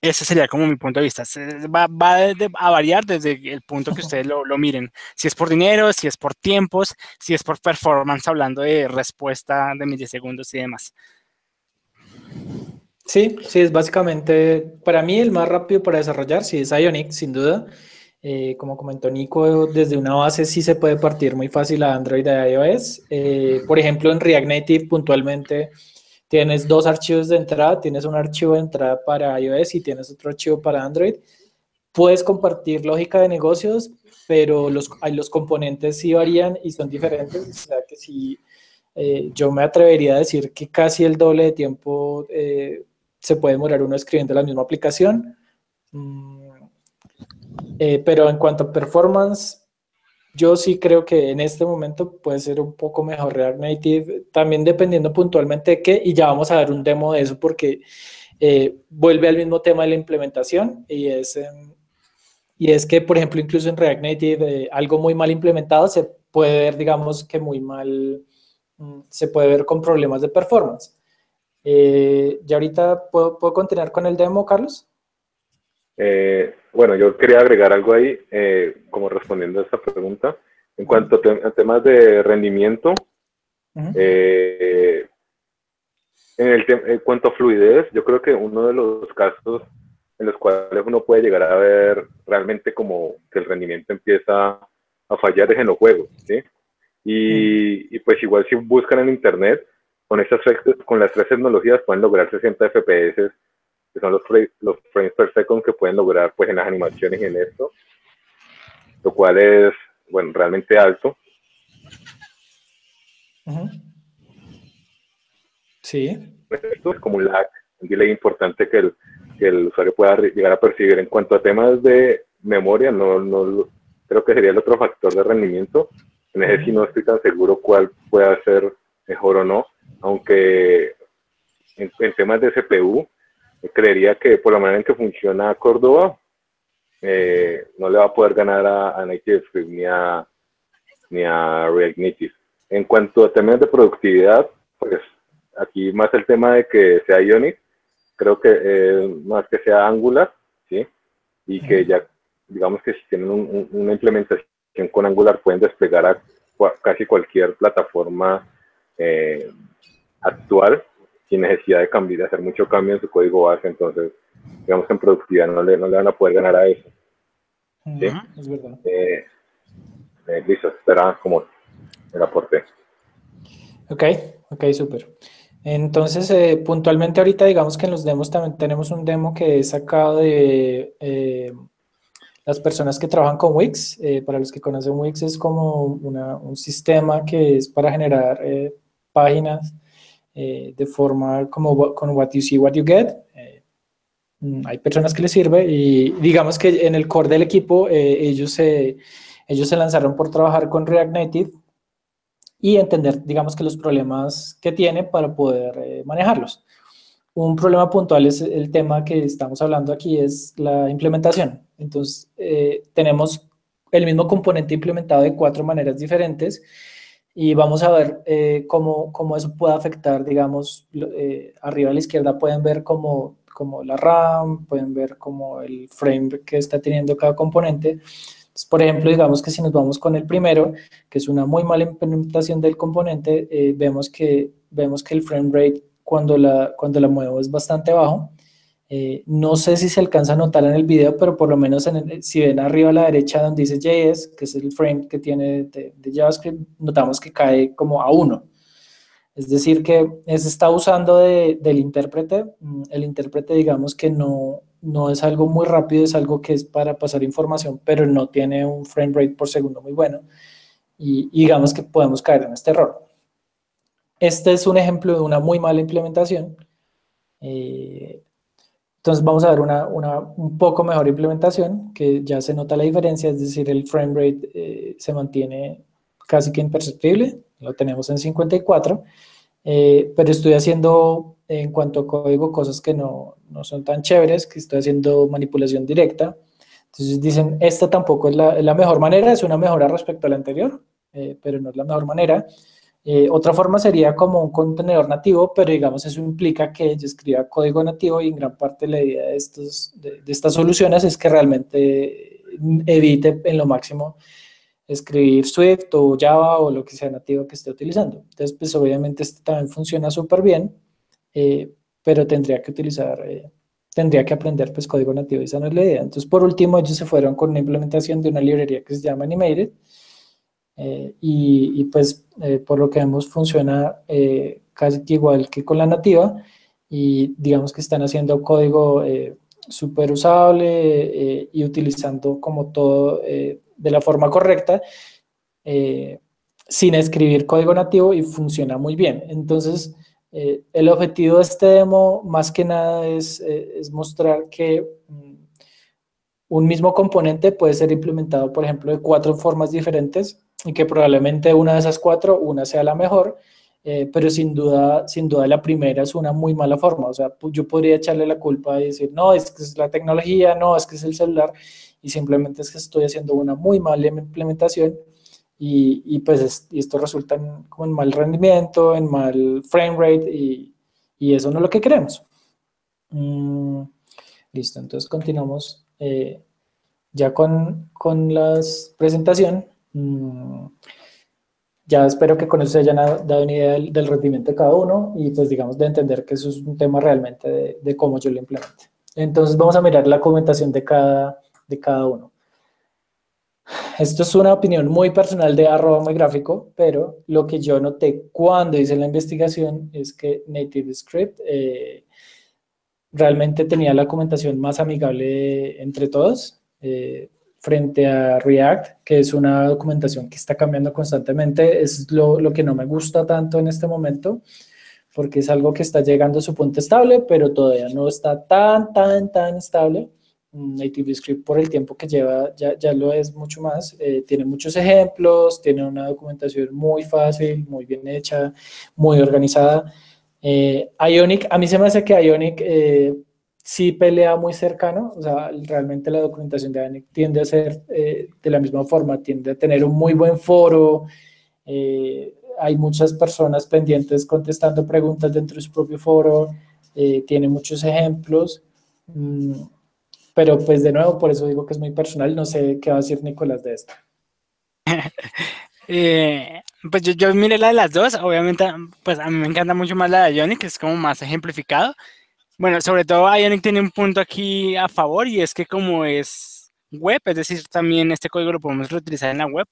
Ese sería como mi punto de vista. Va, a variar desde el punto que ustedes lo, lo, miren. Si es por dinero, si es por tiempos, si es por performance, hablando de respuesta de milisegundos y demás. Sí, sí, es básicamente, para mí el más rápido para desarrollar, sí es Ionic, sin duda. Eh, como comentó Nico, desde una base sí se puede partir muy fácil a Android e iOS. Eh, por ejemplo, en React Native puntualmente tienes dos archivos de entrada, tienes un archivo de entrada para iOS y tienes otro archivo para Android. Puedes compartir lógica de negocios, pero los, los componentes sí varían y son diferentes. O sea que sí, eh, yo me atrevería a decir que casi el doble de tiempo se puede demorar uno escribiendo la misma aplicación. Mm, eh, pero en cuanto a performance, yo sí creo que en este momento puede ser un poco mejor React Native, también dependiendo puntualmente de qué, y ya vamos a ver un demo de eso porque eh, vuelve al mismo tema de la implementación y es, em, y es que, por ejemplo, incluso en React Native, eh, algo muy mal implementado se puede ver, digamos que muy mal, mm, se puede ver con problemas de performance. ¿Y ahorita puedo, puedo continuar con el demo, Carlos? Eh, bueno, yo quería agregar algo ahí, eh, como respondiendo a esta pregunta. En cuanto a, temas de rendimiento, eh, en, el en cuanto a fluidez, yo creo que uno de los casos en los cuales uno puede llegar a ver realmente como que el rendimiento empieza a fallar es en los juegos, ¿sí? Y, y pues igual si buscan en internet, con, esas, con las tres tecnologías pueden lograr 60 FPS que son los, los frames per second que pueden lograr pues en las animaciones y en esto, lo cual es, bueno, realmente alto. Sí. Esto es como un lag, un delay importante que el, que el usuario pueda llegar a percibir. En cuanto a temas de memoria, no, no creo que sería el otro factor de rendimiento. En ese sí no estoy tan seguro cuál pueda ser mejor o no, aunque en, en temas de CPU, creería que por la manera en que funciona Córdoba, eh, no le va a poder ganar a, a Native ni a, ni a React Native. En cuanto a temas de productividad, pues aquí más el tema de que sea Ionic, creo que más que sea Angular, ¿sí? y que ya, digamos que si tienen una implementación con Angular pueden desplegar a casi cualquier plataforma eh, actual sin necesidad de cambiar, de hacer mucho cambio en su código base, entonces digamos que en productividad no le, no le van a poder ganar a eso. ¿sí? Es verdad. Eh, eh, listo, espera como el aporte. Ok, ok, súper. Entonces, eh, puntualmente ahorita digamos que en los demos también tenemos un demo que he sacado de eh, las personas que trabajan con Wix. Eh, para los que conocen Wix es como un sistema que es para generar páginas de forma como con what you see, what you get. Mm, hay personas que les sirve y digamos que en el core del equipo ellos, ellos se lanzaron por trabajar con React Native y entender, digamos que los problemas que tiene para poder eh, manejarlos. Un problema puntual es el tema que estamos hablando aquí, es la implementación. Entonces, eh, tenemos el mismo componente implementado de cuatro maneras diferentes y vamos a ver eh, cómo, cómo, eso puede afectar, digamos, arriba a la izquierda pueden ver como, como la RAM, pueden ver como el frame que está teniendo cada componente por ejemplo, digamos que si nos vamos con el primero, que es una muy mala implementación del componente, eh, vemos, que, vemos que el frame rate cuando la, cuando la muevo es bastante bajo. Eh, no sé si se alcanza a notar en el video, pero por lo menos en si ven arriba a la derecha donde dice JS, que es el frame que tiene de, JavaScript, notamos que cae como a 1. Es decir, que se está usando del intérprete. Mm, el intérprete, digamos que no, no es algo muy rápido, es algo que es para pasar información, pero no tiene un frame rate por segundo muy bueno. Y, digamos que podemos caer en este error. Este es un ejemplo de una muy mala implementación. Eh, entonces vamos a ver una, un poco mejor implementación, que ya se nota la diferencia, es decir, el frame rate eh, se mantiene casi que imperceptible, lo tenemos en 54, eh, pero estoy haciendo en cuanto a código cosas que no, no, son tan chéveres, que estoy haciendo manipulación directa. Entonces dicen, esta tampoco es la, la mejor manera, es una mejora respecto a la anterior, eh, pero no es la mejor manera. Eh, otra forma sería como un contenedor nativo, pero digamos eso implica que yo escriba código nativo y en gran parte la idea de, estos, de, de estas soluciones es que realmente evite en lo máximo escribir Swift o Java o lo que sea nativo que esté utilizando. Entonces, pues obviamente este también funciona súper bien, eh, pero tendría que utilizar, eh, tendría que aprender pues código nativo, esa no es la idea. Entonces, por último, ellos se fueron con una implementación de una librería que se llama Animated, eh, y, y, pues por lo que vemos funciona casi igual que con la nativa, y digamos que están haciendo código súper usable y utilizando como todo de la forma correcta, eh, sin escribir código nativo y funciona muy bien. Entonces, eh, el objetivo de este demo más que nada es, eh, es mostrar que mm, un mismo componente puede ser implementado, por ejemplo, de cuatro formas diferentes y que probablemente una de esas cuatro, una sea la mejor, pero sin duda, sin duda la primera es una muy mala forma. O sea, yo podría echarle la culpa y decir, no, es que es la tecnología, no, es que es el celular, y simplemente es que estoy haciendo una muy mala implementación y, y pues esto resulta en, como en mal rendimiento, en mal frame rate y, y eso no es lo que queremos. Mm, listo, entonces continuamos eh, ya con, con la presentación. Mm, ya espero que con eso se hayan dado una idea del, rendimiento de cada uno y pues digamos de entender que eso es un tema realmente de, de cómo yo lo implemente. Entonces vamos a mirar la documentación de cada, de cada uno. Esto es una opinión muy personal de arroba muy gráfico, pero lo que yo noté cuando hice la investigación es que Native Script eh, realmente tenía la documentación más amigable entre todos eh, frente a React, que es una documentación que está cambiando constantemente. Es lo, lo que no me gusta tanto en este momento, porque es algo que está llegando a su punto estable, pero todavía no está tan, tan, tan estable. Native Script por el tiempo que lleva ya, ya lo es mucho más. Eh, tiene muchos ejemplos, tiene una documentación muy fácil, muy bien hecha, muy organizada. Eh, Ionic, a mí se me hace que Ionic eh, sí pelea muy cercano, o sea, realmente la documentación de Ionic tiende a ser de la misma forma, tiende a tener un muy buen foro, hay muchas personas pendientes contestando preguntas dentro de su propio foro, tiene muchos ejemplos. Mm, pero pues de nuevo, por eso digo que es muy personal, no sé qué va a decir Nicolás de esto. Eh, pues yo, yo miré la de las dos, obviamente, pues a mí me encanta mucho más la de Ionic, que es como más ejemplificado. Bueno, sobre todo Ionic tiene un punto aquí a favor y es que como es web, es decir, también este código lo podemos reutilizar en la web.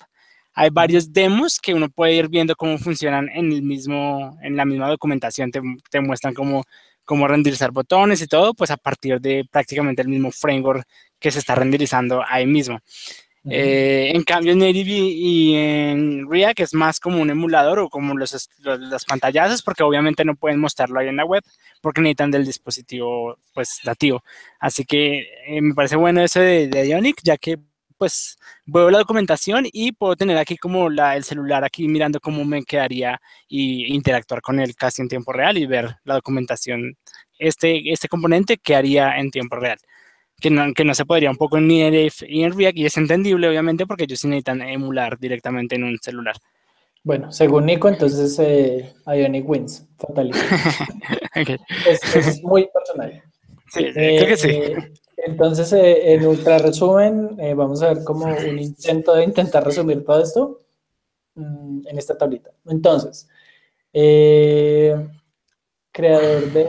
Hay varios demos que uno puede ir viendo cómo funcionan en el mismo, en la misma documentación, te, te muestran cómo, cómo renderizar botones y todo, pues a partir de prácticamente el mismo framework que se está renderizando ahí mismo. Eh, en cambio, en Native y, en React es más como un emulador o como los, las pantallazos, porque obviamente no pueden mostrarlo ahí en la web, porque necesitan del dispositivo pues nativo. Así que eh, me parece bueno eso de, de Ionic, ya que pues veo la documentación y puedo tener aquí como la, el celular aquí mirando cómo me quedaría y interactuar con él casi en tiempo real y ver la documentación, este, este componente que haría en tiempo real que no, que no se podría un poco en NIRF y en React, y es entendible, obviamente, porque ellos necesitan emular directamente en un celular. Bueno, según Nico, entonces eh, Ionic wins, fatality. es, muy personal. Sí, creo que sí. Eh, entonces, eh, en ultra resumen, vamos a ver como un intento de intentar resumir todo esto mm, en esta tablita. Entonces, creador de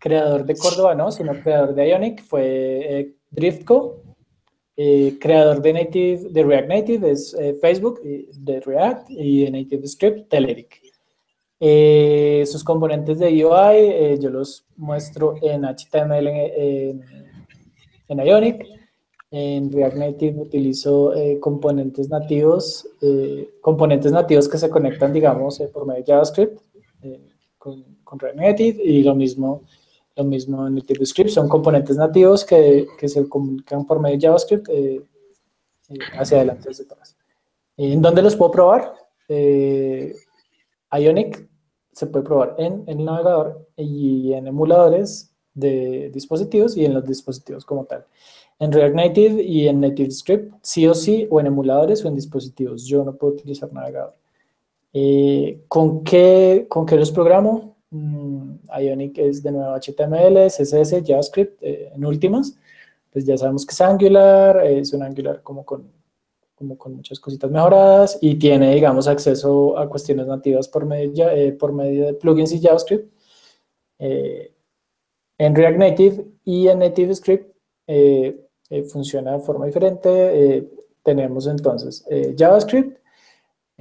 creador de Córdoba, no, sino creador de Ionic, fue eh, Driftco. Eh, creador de Native, de React Native es eh, Facebook, de React, y de Native Script, Telerik. sus componentes de UI yo los muestro en HTML en, Ionic. En React Native utilizo componentes nativos, componentes nativos que se conectan, digamos, por medio de JavaScript con, con React Native y lo mismo lo mismo en Native Script, son componentes nativos que, que se comunican por medio de JavaScript eh, eh, hacia adelante, hacia atrás. ¿En dónde los puedo probar? Eh, Ionic se puede probar en, el navegador y en emuladores de dispositivos y en los dispositivos como tal. En React Native y en Native Script, sí o sí, o en emuladores o en dispositivos. Yo no puedo utilizar navegador. ¿con, qué, ¿Con qué los programo? Mm, Ionic es de nuevo HTML, CSS, JavaScript eh, en últimas. Pues ya sabemos que es Angular, es un Angular como con, como con muchas cositas mejoradas y tiene, digamos, acceso a cuestiones nativas por medio, eh, por medio de plugins y JavaScript. Eh, en React Native y en Native Script funciona de forma diferente. tenemos entonces JavaScript,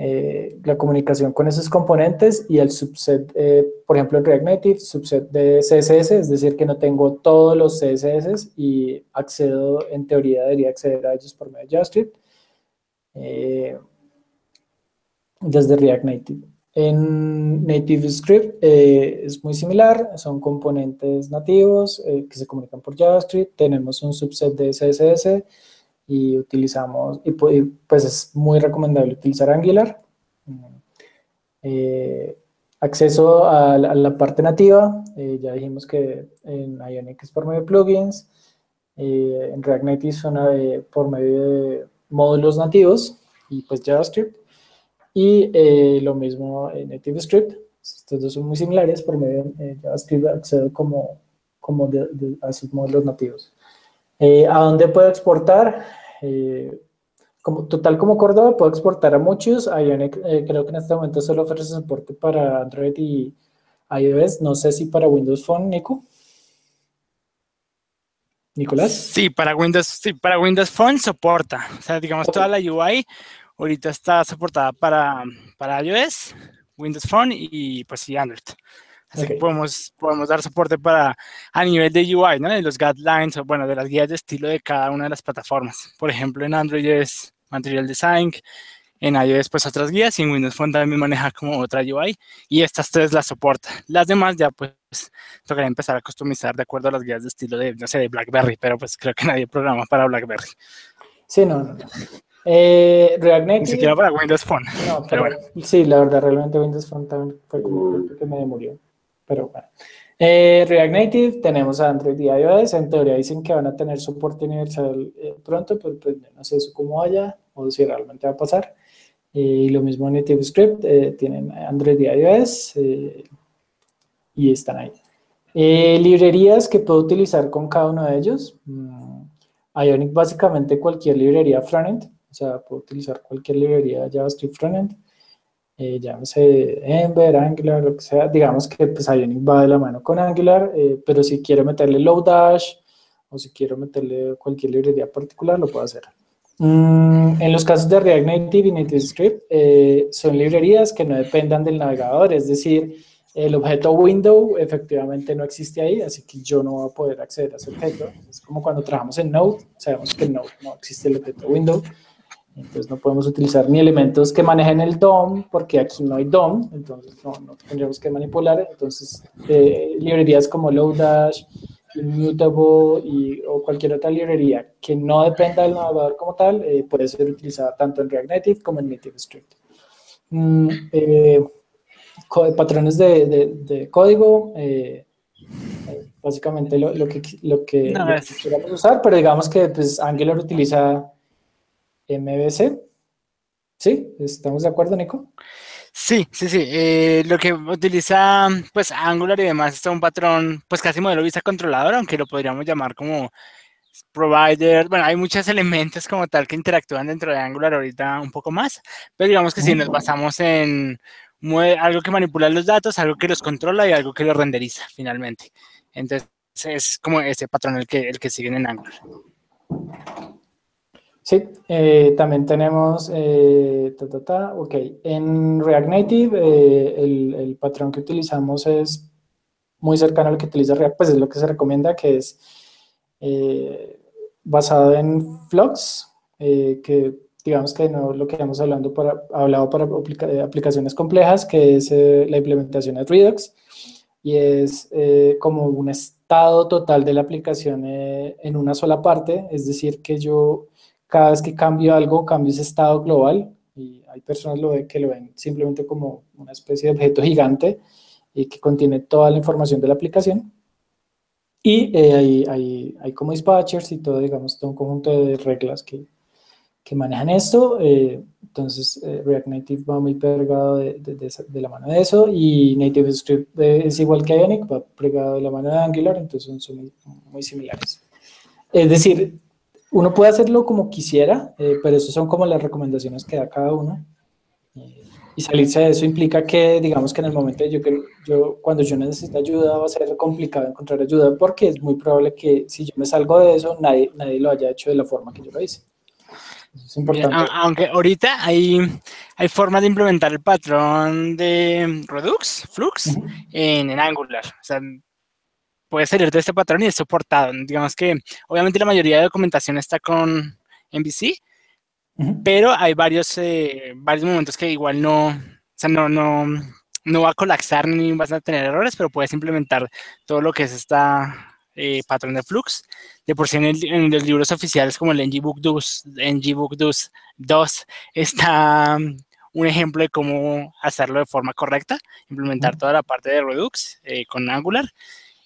eh, la comunicación con esos componentes y el subset, eh, por ejemplo, en React Native, subset de CSS, es decir, que no tengo todos los CSS y accedo, en teoría debería acceder a ellos por medio de JavaScript, eh, desde React Native. En Native Script es muy similar, son componentes nativos que se comunican por JavaScript, tenemos un subset de CSS, y utilizamos, y pues es muy recomendable utilizar Angular. Eh, acceso a la, parte nativa, eh, ya dijimos que en Ionic es por medio de plugins, eh, en React Native son por medio de módulos nativos y pues JavaScript, y lo mismo en Native Script, estos dos son muy similares, por medio de JavaScript accedo como, como a esos módulos nativos. ¿A dónde puedo exportar? Eh, como, total como Córdoba puedo exportar a muchos. Ionic eh, creo que en este momento solo ofrece soporte para Android y iOS. No sé si para Windows Phone, Nico. Nicolás. Sí, para Windows, sí, para Windows Phone soporta. O sea, digamos, toda la UI ahorita está soportada para, para iOS, Windows Phone y pues sí, Android. Así que podemos, podemos dar soporte para a nivel de UI, ¿no? De los guidelines o bueno, de las guías de estilo de cada una de las plataformas. Por ejemplo, en Android es Material Design, en iOS pues otras guías y en Windows Phone también maneja como otra UI y estas tres las soporta. Las demás ya pues tocaría empezar a customizar de acuerdo a las guías de estilo de, no sé, de BlackBerry, pero pues creo que nadie programa para BlackBerry. Sí, no, no. Eh, React Native. Ni siquiera para Windows Phone. No, pero, bueno. Sí, la verdad, realmente Windows Phone también fue como que me murió pero bueno. Eh, React Native, tenemos Android y iOS, en teoría dicen que van a tener soporte universal eh, pronto, pero pues no sé eso cómo vaya o si realmente va a pasar. y lo mismo en Native Script, eh, tienen Android y iOS y están ahí. Eh, librerías que puedo utilizar con cada uno de ellos. Mm, Ionic básicamente cualquier librería frontend, o sea, puedo utilizar cualquier librería JavaScript frontend, eh, llámese Ember, Angular, lo que sea. Digamos que pues, Ionic va de la mano con Angular, eh, pero si quiero meterle Lodash o si quiero meterle cualquier librería particular, lo puedo hacer. Mm, en los casos de React Native y NativeScript, eh, son librerías que no dependan del navegador, es decir, el objeto window efectivamente no existe ahí, así que yo no voy a poder acceder a ese objeto. Es como cuando trabajamos en Node, sabemos que en Node no existe el objeto window, entonces no podemos utilizar ni elementos que manejen el DOM, porque aquí no hay DOM, entonces no, no tendríamos que manipular. Entonces, eh, librerías como Lodash, Immutable y, o cualquier otra librería que no dependa del navegador como tal, eh, puede ser utilizada tanto en React Native como en NativeScript. Mm, eh, patrones de, de, código, eh, básicamente lo, lo, que, lo que, queramos usar, pero digamos que pues, Angular utiliza MVC. ¿Sí? ¿Estamos de acuerdo, Nico? Sí, sí, sí. Eh, lo que utiliza pues Angular y demás es un patrón, pues casi modelo vista controlador, aunque lo podríamos llamar como provider. Bueno, hay muchos elementos como tal que interactúan dentro de Angular ahorita un poco más, pero digamos que si nos basamos en algo que manipula los datos, algo que los controla y algo que los renderiza finalmente. Entonces es como ese patrón el que, el que siguen en Angular. Sí, eh, también tenemos, eh, ok, en React Native eh, el, patrón que utilizamos es muy cercano al que utiliza React, pues es lo que se recomienda, que es basado en Flux, que digamos que no lo que hemos hablando para, hablado para aplicaciones complejas, que es la implementación de Redux, y es como un estado total de la aplicación en una sola parte, es decir, que yo cada vez que cambio algo, cambio ese estado global y hay personas lo ven, que lo ven simplemente como una especie de objeto gigante y que contiene toda la información de la aplicación. Y eh, hay, hay, hay, como dispatchers y todo, digamos, todo un conjunto de reglas que, que manejan esto. Eh, entonces, eh, React Native va muy pegado de, de, de, la mano de eso y Native Script es igual que Ionic, va pegado de la mano de Angular, entonces son muy, muy similares. Es decir, uno puede hacerlo como quisiera, eh, pero esas son como las recomendaciones que da cada uno. Eh, y salirse de eso implica que, digamos que en el momento yo, yo, cuando yo necesito ayuda, va a ser complicado encontrar ayuda porque es muy probable que si yo me salgo de eso, nadie, nadie lo haya hecho de la forma que yo lo hice. es importante. Aunque ahorita hay, hay formas de implementar el patrón de Redux, Flux, en, en Angular. O sea, puede salir de este patrón y es soportado. Digamos que obviamente la mayoría de documentación está con MVC, pero hay varios, eh, varios momentos que igual no, o sea, no, no, no va a colapsar ni vas a tener errores, pero puedes implementar todo lo que es esta eh, patrón de flux. De por sí en, los libros oficiales como el NGBook 2, NGBook 2, 2 está un ejemplo de cómo hacerlo de forma correcta, implementar toda la parte de Redux eh, con Angular.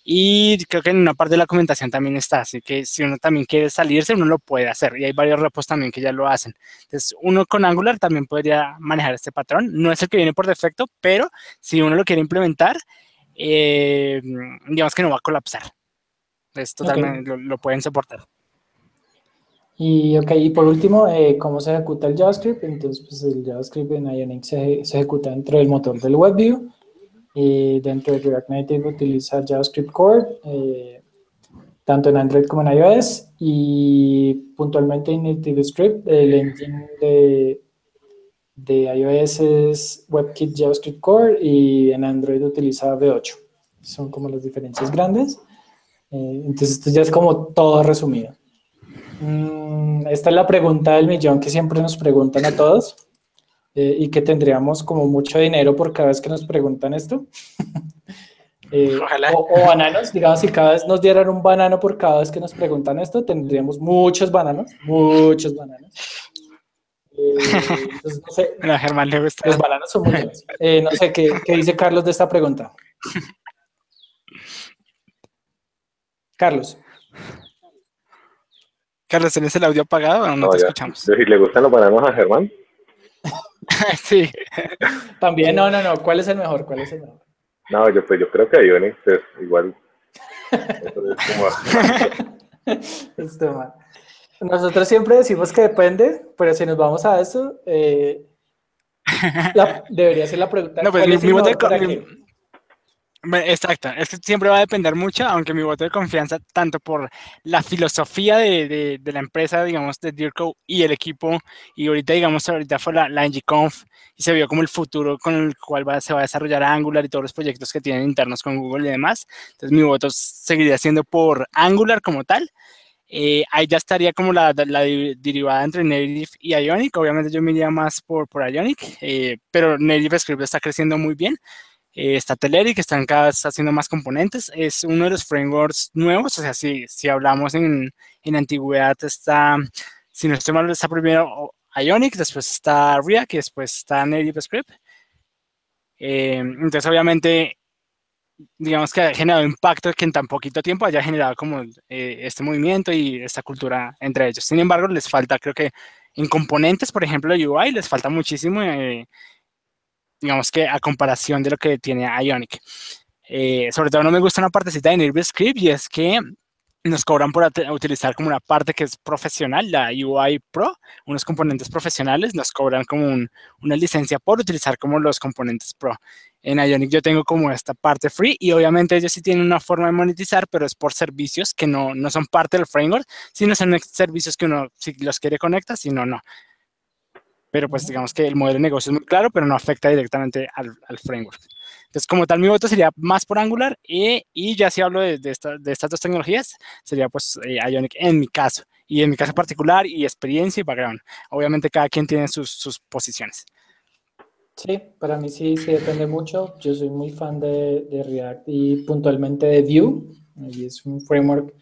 Y creo que en una parte de la documentación también está, así que si uno también quiere salirse, uno lo puede hacer. Y hay varios repos también que ya lo hacen. Entonces, uno con Angular también podría manejar este patrón. No es el que viene por defecto, pero si uno lo quiere implementar, eh, digamos que no va a colapsar. Entonces, totalmente lo, pueden soportar. Y, ok, y por último, eh, ¿cómo se ejecuta el JavaScript? Entonces, pues el JavaScript en Ionic se, se ejecuta dentro del motor del WebView y dentro de React Native utiliza JavaScript Core, eh, tanto en Android como en iOS, y puntualmente en NativeScript, el engine de, de iOS es WebKit JavaScript Core y en Android utiliza V8. Son como las diferencias grandes. Eh, entonces, esto ya es como todo resumido. Mm, esta es la pregunta del millón que siempre nos preguntan a todos. Eh, y que tendríamos como mucho dinero por cada vez que nos preguntan esto. Eh, o, bananos, digamos, si cada vez nos dieran un banano por cada vez que nos preguntan esto, tendríamos muchos bananos, muchos bananos. Eh, no sé, a Germán le gusta. Los bananos son muy buenos. no sé, ¿qué, ¿qué dice Carlos de esta pregunta? Carlos. Carlos, ¿tenés el audio apagado o no, no te escuchamos? Si le gustan los bananos a Germán. sí. También, no, no, no. ¿Cuál es el mejor? ¿Cuál es el mejor? No, yo, pues, yo creo que Ionic es igual. Nosotros siempre decimos que depende, pero si nos vamos a eso, eh, debería ser la pregunta. No, pues mi, Exacto, es que siempre va a depender mucho, aunque mi voto de confianza, tanto por la filosofía de, de, la empresa, digamos, de Dirco y el equipo, y ahorita, digamos, ahorita fue la, la NGConf y se vio como el futuro con el cual va, se va a desarrollar Angular y todos los proyectos que tienen internos con Google y demás. Entonces, mi voto seguiría siendo por Angular como tal. Eh, ahí ya estaría como la, la, derivada entre Native y Ionic. Obviamente yo me iría más por, por Ionic, eh, pero Native Script está creciendo muy bien. Eh, está Telerik, están cada vez haciendo más componentes. Es uno de los frameworks nuevos, o sea, si, si hablamos en, en antigüedad, está, si no estoy mal, está primero Ionic, después está React y después está Native Script. Eh, entonces, obviamente, digamos que ha generado impacto que en tan poquito tiempo haya generado como eh, este movimiento y esta cultura entre ellos. Sin embargo, les falta, creo que en componentes, por ejemplo, UI, les falta muchísimo digamos que a comparación de lo que tiene Ionic. Eh, sobre todo no me gusta una partecita de Nervous Script y es que nos cobran por utilizar como una parte que es profesional, la UI Pro, unos componentes profesionales, nos cobran como una licencia por utilizar como los componentes Pro. En Ionic yo tengo como esta parte free y obviamente ellos sí tienen una forma de monetizar, pero es por servicios que no, no son parte del framework, sino son servicios que uno si los quiere conecta, si no, no pero pues digamos que el modelo de negocio es muy claro, pero no afecta directamente al, al framework. Entonces, como tal, mi voto sería más por Angular y, y ya si hablo de, de, de, estas dos tecnologías, sería pues eh, Ionic en mi caso, y en mi caso particular y experiencia y background. Obviamente cada quien tiene sus, sus posiciones. Sí, para mí sí, sí depende mucho. Yo soy muy fan de, de React y puntualmente de Vue. Y es un framework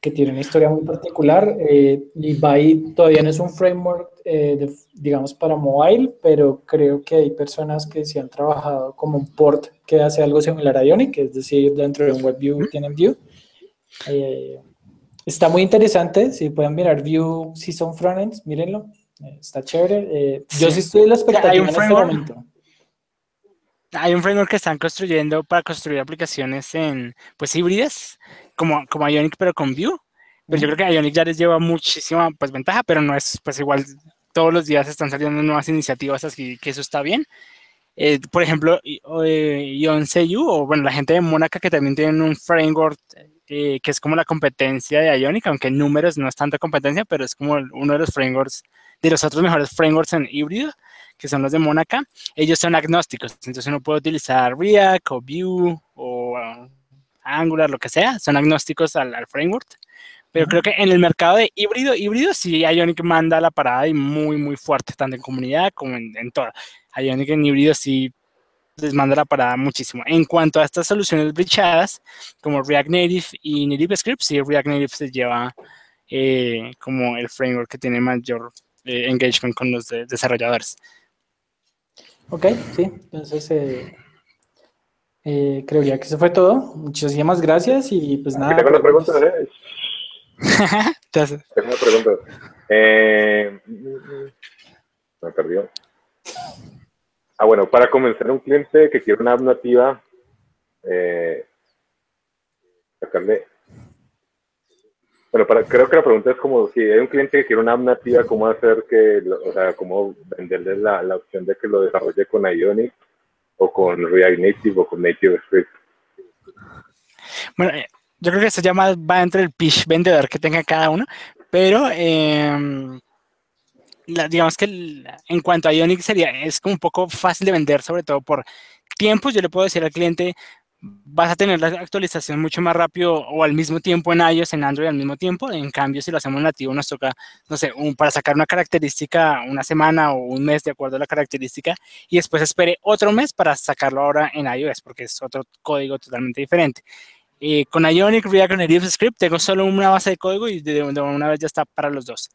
que tiene una historia muy particular. Eh, y Vai todavía no es un framework, eh, digamos, para mobile, pero creo que hay personas que sí han trabajado como un port que hace algo similar a Ionic, es decir, dentro de un WebView tienen Vue. Eh, está muy interesante, si pueden mirar Vue, si son frontends, mírenlo, está chévere. yo sí estoy en la expectativa en este momento hay un framework que están construyendo para construir aplicaciones en, pues, híbridas, como, como Ionic, pero con Vue. Pero yo creo que Ionic ya les lleva muchísima, pues, ventaja, pero no es, pues, igual, todos los días están saliendo nuevas iniciativas, así que eso está bien. Eh, por ejemplo, eh, IonCU, o bueno, la gente de Monaca que también tienen un framework eh, que es como la competencia de Ionic, aunque en números no es tanta competencia, pero es como uno de los frameworks, de los otros mejores frameworks en híbrido que son los de Monaca, ellos son agnósticos, entonces uno puede utilizar React o Vue o uh, Angular, lo que sea, son agnósticos al, framework. Pero creo que en el mercado de híbrido, híbrido, sí Ionic manda la parada y muy, muy fuerte, tanto en comunidad como en, en todo. Ionic en híbrido sí les manda la parada muchísimo. En cuanto a estas soluciones brichadas, como React Native y Native Script, sí, React Native se lleva eh, como el framework que tiene mayor eh, engagement con los desarrolladores. Ok, sí, entonces eh, eh, creo ya que eso fue todo. Muchísimas gracias y pues nada. Tengo una pregunta, ¿eh? Tengo una pregunta. Eh, me perdió. Ah, bueno, para convencer a un cliente que quiere una app nativa, eh, sacarle bueno, para, creo que la pregunta es como si hay un cliente que quiere una app nativa, ¿cómo hacer que, o sea, cómo venderle la, la opción de que lo desarrolle con Ionic o con React Native o con Native Script? Bueno, eh, yo creo que eso ya más va entre el pitch vendedor que tenga cada uno, pero eh, digamos que en cuanto a Ionic sería, es como un poco fácil de vender, sobre todo por tiempos. Yo le puedo decir al cliente, vas a tener la actualización mucho más rápido o al mismo tiempo en iOS, en Android al mismo tiempo. En cambio, si lo hacemos nativo, nos toca, no sé, un, para sacar una característica una semana o un mes de acuerdo a la característica y después espere otro mes para sacarlo ahora en iOS porque es otro código totalmente diferente. Eh, con Ionic, React Native Script tengo solo una base de código y de, una vez ya está para los dos.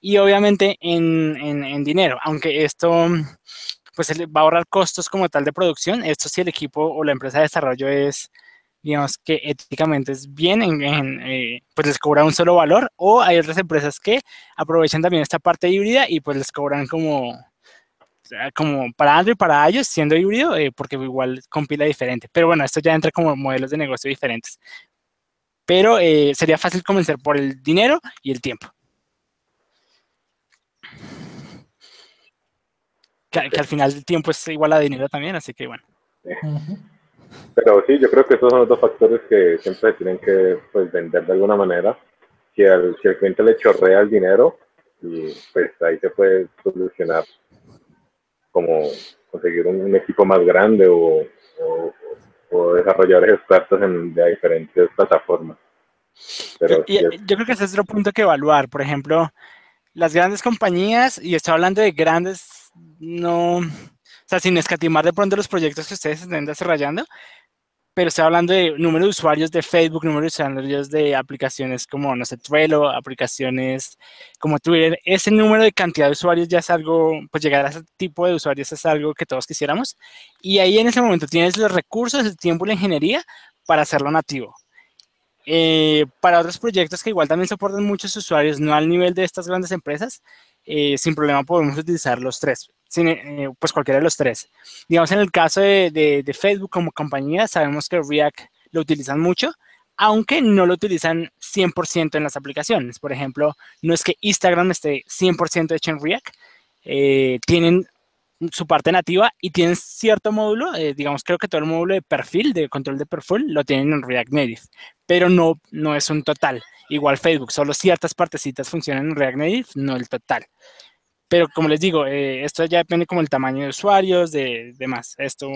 Y obviamente en, en, en dinero, aunque esto pues va a ahorrar costos como tal de producción. Esto si el equipo o la empresa de desarrollo es, digamos que éticamente es bien, en, eh, pues les cobra un solo valor. O hay otras empresas que aprovechan también esta parte híbrida y pues les cobran como, como para Android, para ellos, siendo híbrido, eh, porque igual compila diferente. Pero bueno, esto ya entra como modelos de negocio diferentes. pero eh, sería fácil convencer por el dinero y el tiempo. Que, al final el tiempo es igual a dinero también, así que bueno. Pero sí, yo creo que esos son los dos factores que siempre tienen que pues, vender de alguna manera. Si, al, si el cliente le chorrea el dinero, y pues ahí se puede solucionar como conseguir un, equipo más grande o, o, desarrolladores expertos en, de diferentes plataformas. Pero yo creo que ese es otro punto que evaluar. Por ejemplo, las grandes compañías, y estoy hablando de grandes, no, o sea, sin escatimar de pronto los proyectos que ustedes estén desarrollando, pero estoy hablando de número de usuarios de Facebook, número de usuarios de aplicaciones como, no sé, Trello, aplicaciones como Twitter. Ese número de cantidad de usuarios ya es algo, pues llegar a ese tipo de usuarios es algo que todos quisiéramos. Y ahí en ese momento tienes los recursos, el tiempo y la ingeniería para hacerlo nativo. Eh, para otros proyectos que igual también soportan muchos usuarios, no al nivel de estas grandes empresas, eh, sin problema podemos utilizar los tres, eh, pues cualquiera de los tres. Digamos, en el caso de, de, Facebook como compañía, sabemos que React lo utilizan mucho, aunque no lo utilizan 100% en las aplicaciones. Por ejemplo, no es que Instagram esté 100% hecho en React, tienen su parte nativa y tienen cierto módulo, eh, digamos, creo que todo el módulo de perfil, de control de perfil, lo tienen en React Native, pero no, no es un total. Igual Facebook, solo ciertas partecitas funcionan en React Native, no el total. Pero como les digo, eh, esto ya depende como el tamaño de usuarios, de demás. Esto,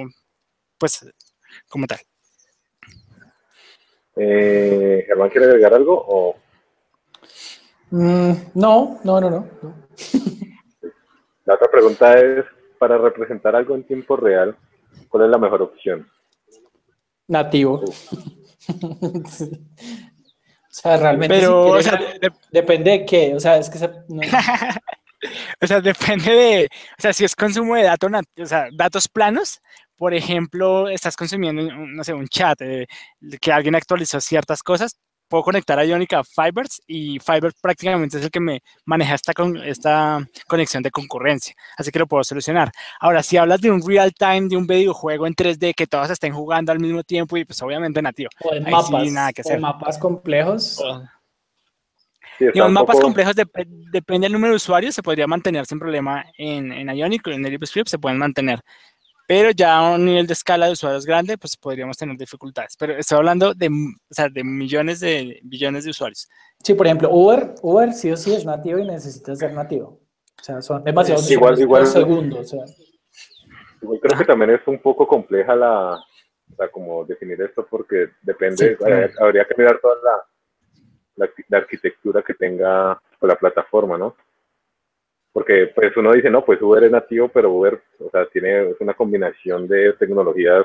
pues, como tal. Eh, Germán, ¿quiere agregar algo? O? Mm, no, no, no, no. La otra pregunta es, para representar algo en tiempo real, ¿cuál es la mejor opción? Nativo. o sea, realmente. Pero, o sea, depende de qué. O sea, es que o sea, depende de. O sea, si es consumo de datos, o sea, datos planos, por ejemplo, estás consumiendo, no sé, un chat, eh, que alguien actualizó ciertas cosas, puedo conectar a Ionic a Fibers y Fiber prácticamente es el que me maneja esta, con, esta conexión de concurrencia, así que lo puedo solucionar. Ahora, si hablas de un real time, de un videojuego en 3D que todos estén jugando al mismo tiempo y pues obviamente nativo. O en mapas, nada que hacer. mapas complejos. y en mapas complejos depende del número de usuarios, se podría mantener sin problema en, en Ionic o en el Script, se pueden mantener pero ya a un nivel de escala de usuarios grande, pues podríamos tener dificultades. Pero estoy hablando de, o sea, de millones de billones de usuarios. Sí, por ejemplo, Uber, Uber sí o sí es nativo y necesita ser nativo. O sea, son demasiados igual, igual, segundos. O sea. Igual creo que también es un poco compleja la, o sea, como definir esto porque depende, habría que mirar toda la, la, arquitectura que tenga la plataforma, ¿no? Porque pues uno dice, no, pues Uber es nativo, pero Uber, o sea, tiene una combinación de tecnologías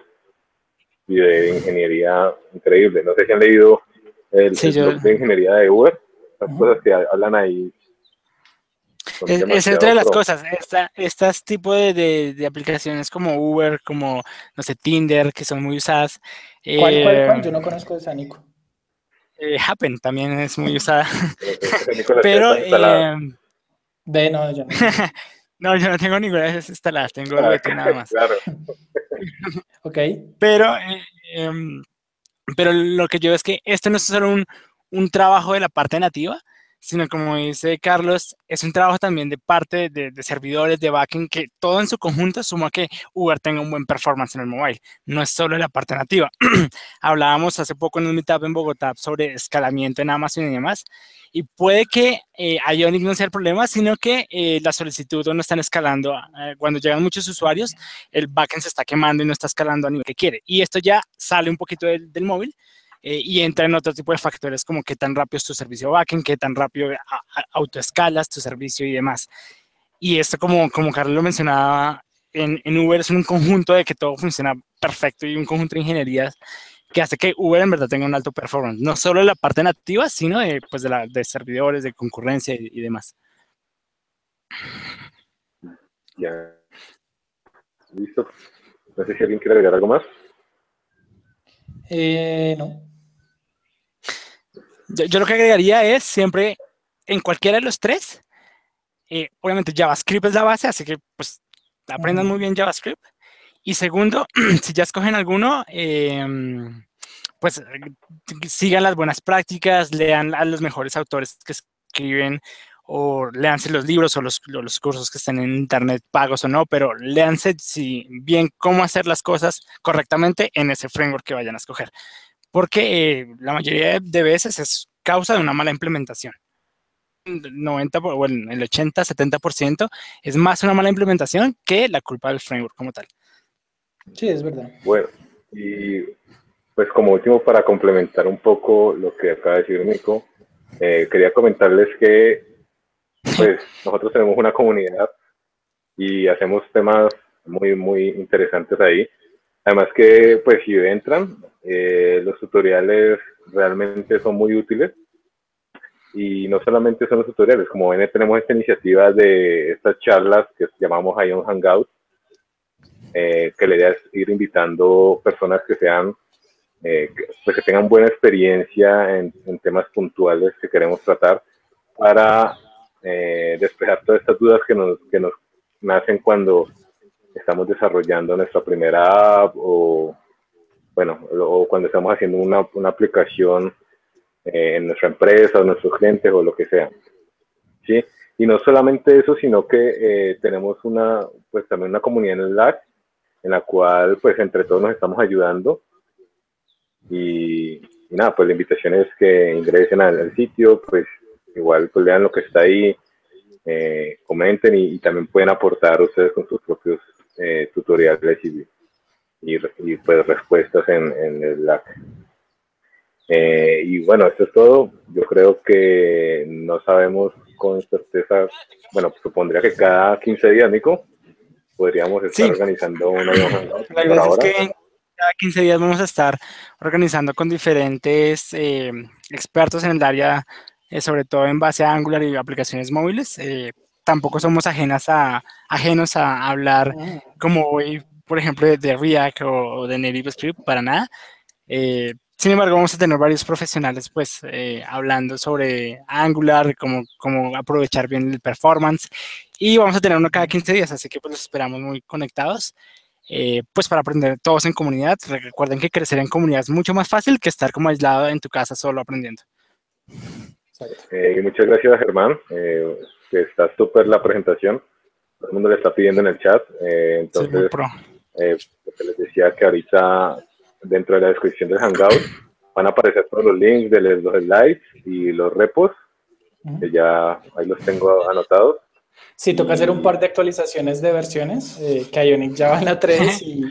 y de ingeniería increíble. No sé si han leído el, de ingeniería de Uber, las cosas que hablan ahí. Es, es otra de las cosas, esta, estas tipos de, de, aplicaciones como Uber, como, no sé, Tinder, que son muy usadas. ¿Cuál, cuál, cuál? Eh, Yo no conozco esa, Nico. Eh, Happen también es muy usada. pero, de no, yo no. no, yo no tengo ninguna de esas instaladas, tengo BT nada más. Claro. ok. Pero, eh, em, pero lo que yo veo es que esto no es solo un, un trabajo de la parte nativa, sino como dice Carlos, es un trabajo también de parte de, servidores, de backend, que todo en su conjunto suma que Uber tenga un buen performance en el mobile. No es solo la parte nativa. Hablábamos hace poco en un meetup en Bogotá sobre escalamiento en Amazon y demás, y puede que eh, Ionic no sea el problema, sino que eh, las solicitudes no están escalando. Eh, cuando llegan muchos usuarios, el backend se está quemando y no está escalando a nivel que quiere. Y esto ya sale un poquito del, del móvil eh, y entra en otro tipo de factores como qué tan rápido es tu servicio backend, qué tan rápido autoescalas tu servicio y demás. Y esto, como, como Carlos lo mencionaba, en, en, Uber es un conjunto de que todo funciona perfecto y un conjunto de ingenierías que hace que Uber en verdad tenga un alto performance, no solo en la parte nativa, sino de, pues de, la, de servidores, de concurrencia y, demás. Ya. Listo. No sé si alguien quiere agregar algo más. Eh, no. Yo, lo que agregaría es siempre, en cualquiera de los tres, eh, obviamente JavaScript es la base, así que pues aprendan muy bien JavaScript. Y segundo, si ya escogen alguno, em, pues sigan las buenas prácticas, lean a los mejores autores que escriben o leanse los libros o los, los, cursos que están en internet pagos o no, pero leanse si bien cómo hacer las cosas correctamente en ese framework que vayan a escoger. Porque eh, la mayoría de veces es causa de una mala implementación. 90 o el 80, 70% es más una mala implementación que la culpa del framework como tal. Sí, es verdad. Bueno, y pues como último para complementar un poco lo que acaba de decir Nico, eh, quería comentarles que pues nosotros tenemos una comunidad y hacemos temas muy, muy interesantes ahí. Además que, pues si entran, eh, los tutoriales realmente son muy útiles. Y no solamente son los tutoriales, como ven, tenemos esta iniciativa de estas charlas que llamamos Ion Hangout, eh, que la idea es ir invitando personas que sean, eh, pues que tengan buena experiencia en, en temas puntuales que queremos tratar para eh, despejar todas estas dudas que nos, que nos nacen cuando estamos desarrollando nuestra primera app o, bueno, o cuando estamos haciendo una, una aplicación eh, en nuestra empresa o nuestros clientes o lo que sea. ¿sí? Y no solamente eso, sino que eh, tenemos una, pues también una comunidad en Slack en la cual pues entre todos nos estamos ayudando y, nada, pues la invitación es que ingresen al, al sitio, pues igual pues lean lo que está ahí, eh, comenten y, también pueden aportar ustedes con sus propios eh, tutoriales y, y, pues respuestas en, en el Slack. Eh, y bueno, esto es todo. Yo creo que no sabemos con certeza, bueno, supondría que cada 15 días, Nico, podríamos estar organizando una. La verdad es que cada 15 días vamos a estar organizando con diferentes expertos en el área eh, sobre todo en base a Angular y aplicaciones móviles. Eh, tampoco somos ajenas a, ajenos a hablar ah. como hoy, por ejemplo, de, React o, de Native Script, para nada. Eh, sin embargo, vamos a tener varios profesionales pues hablando sobre Angular, cómo, cómo aprovechar bien el performance y vamos a tener uno cada 15 días, así que pues los esperamos muy conectados. pues para aprender todos en comunidad. Recuerden que crecer en comunidad es mucho más fácil que estar como aislado en tu casa solo aprendiendo. Eh, muchas gracias, Germán. Eh, que está súper la presentación. Todo el mundo le está pidiendo en el chat. Eh, entonces, eh, les decía que ahorita dentro de la descripción del Hangout van a aparecer todos los links de los slides y los repos, que ya ahí los tengo anotados. Sí, toca hacer un par de actualizaciones de versiones, que Ionic ya va en la 3 y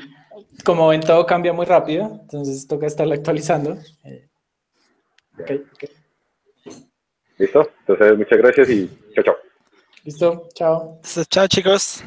como ven todo cambia muy rápido, entonces toca estarla actualizando. Okay, okay. ¿Listo? Entonces, muchas gracias y chao, chao. Listo, chao. Chao, chicos.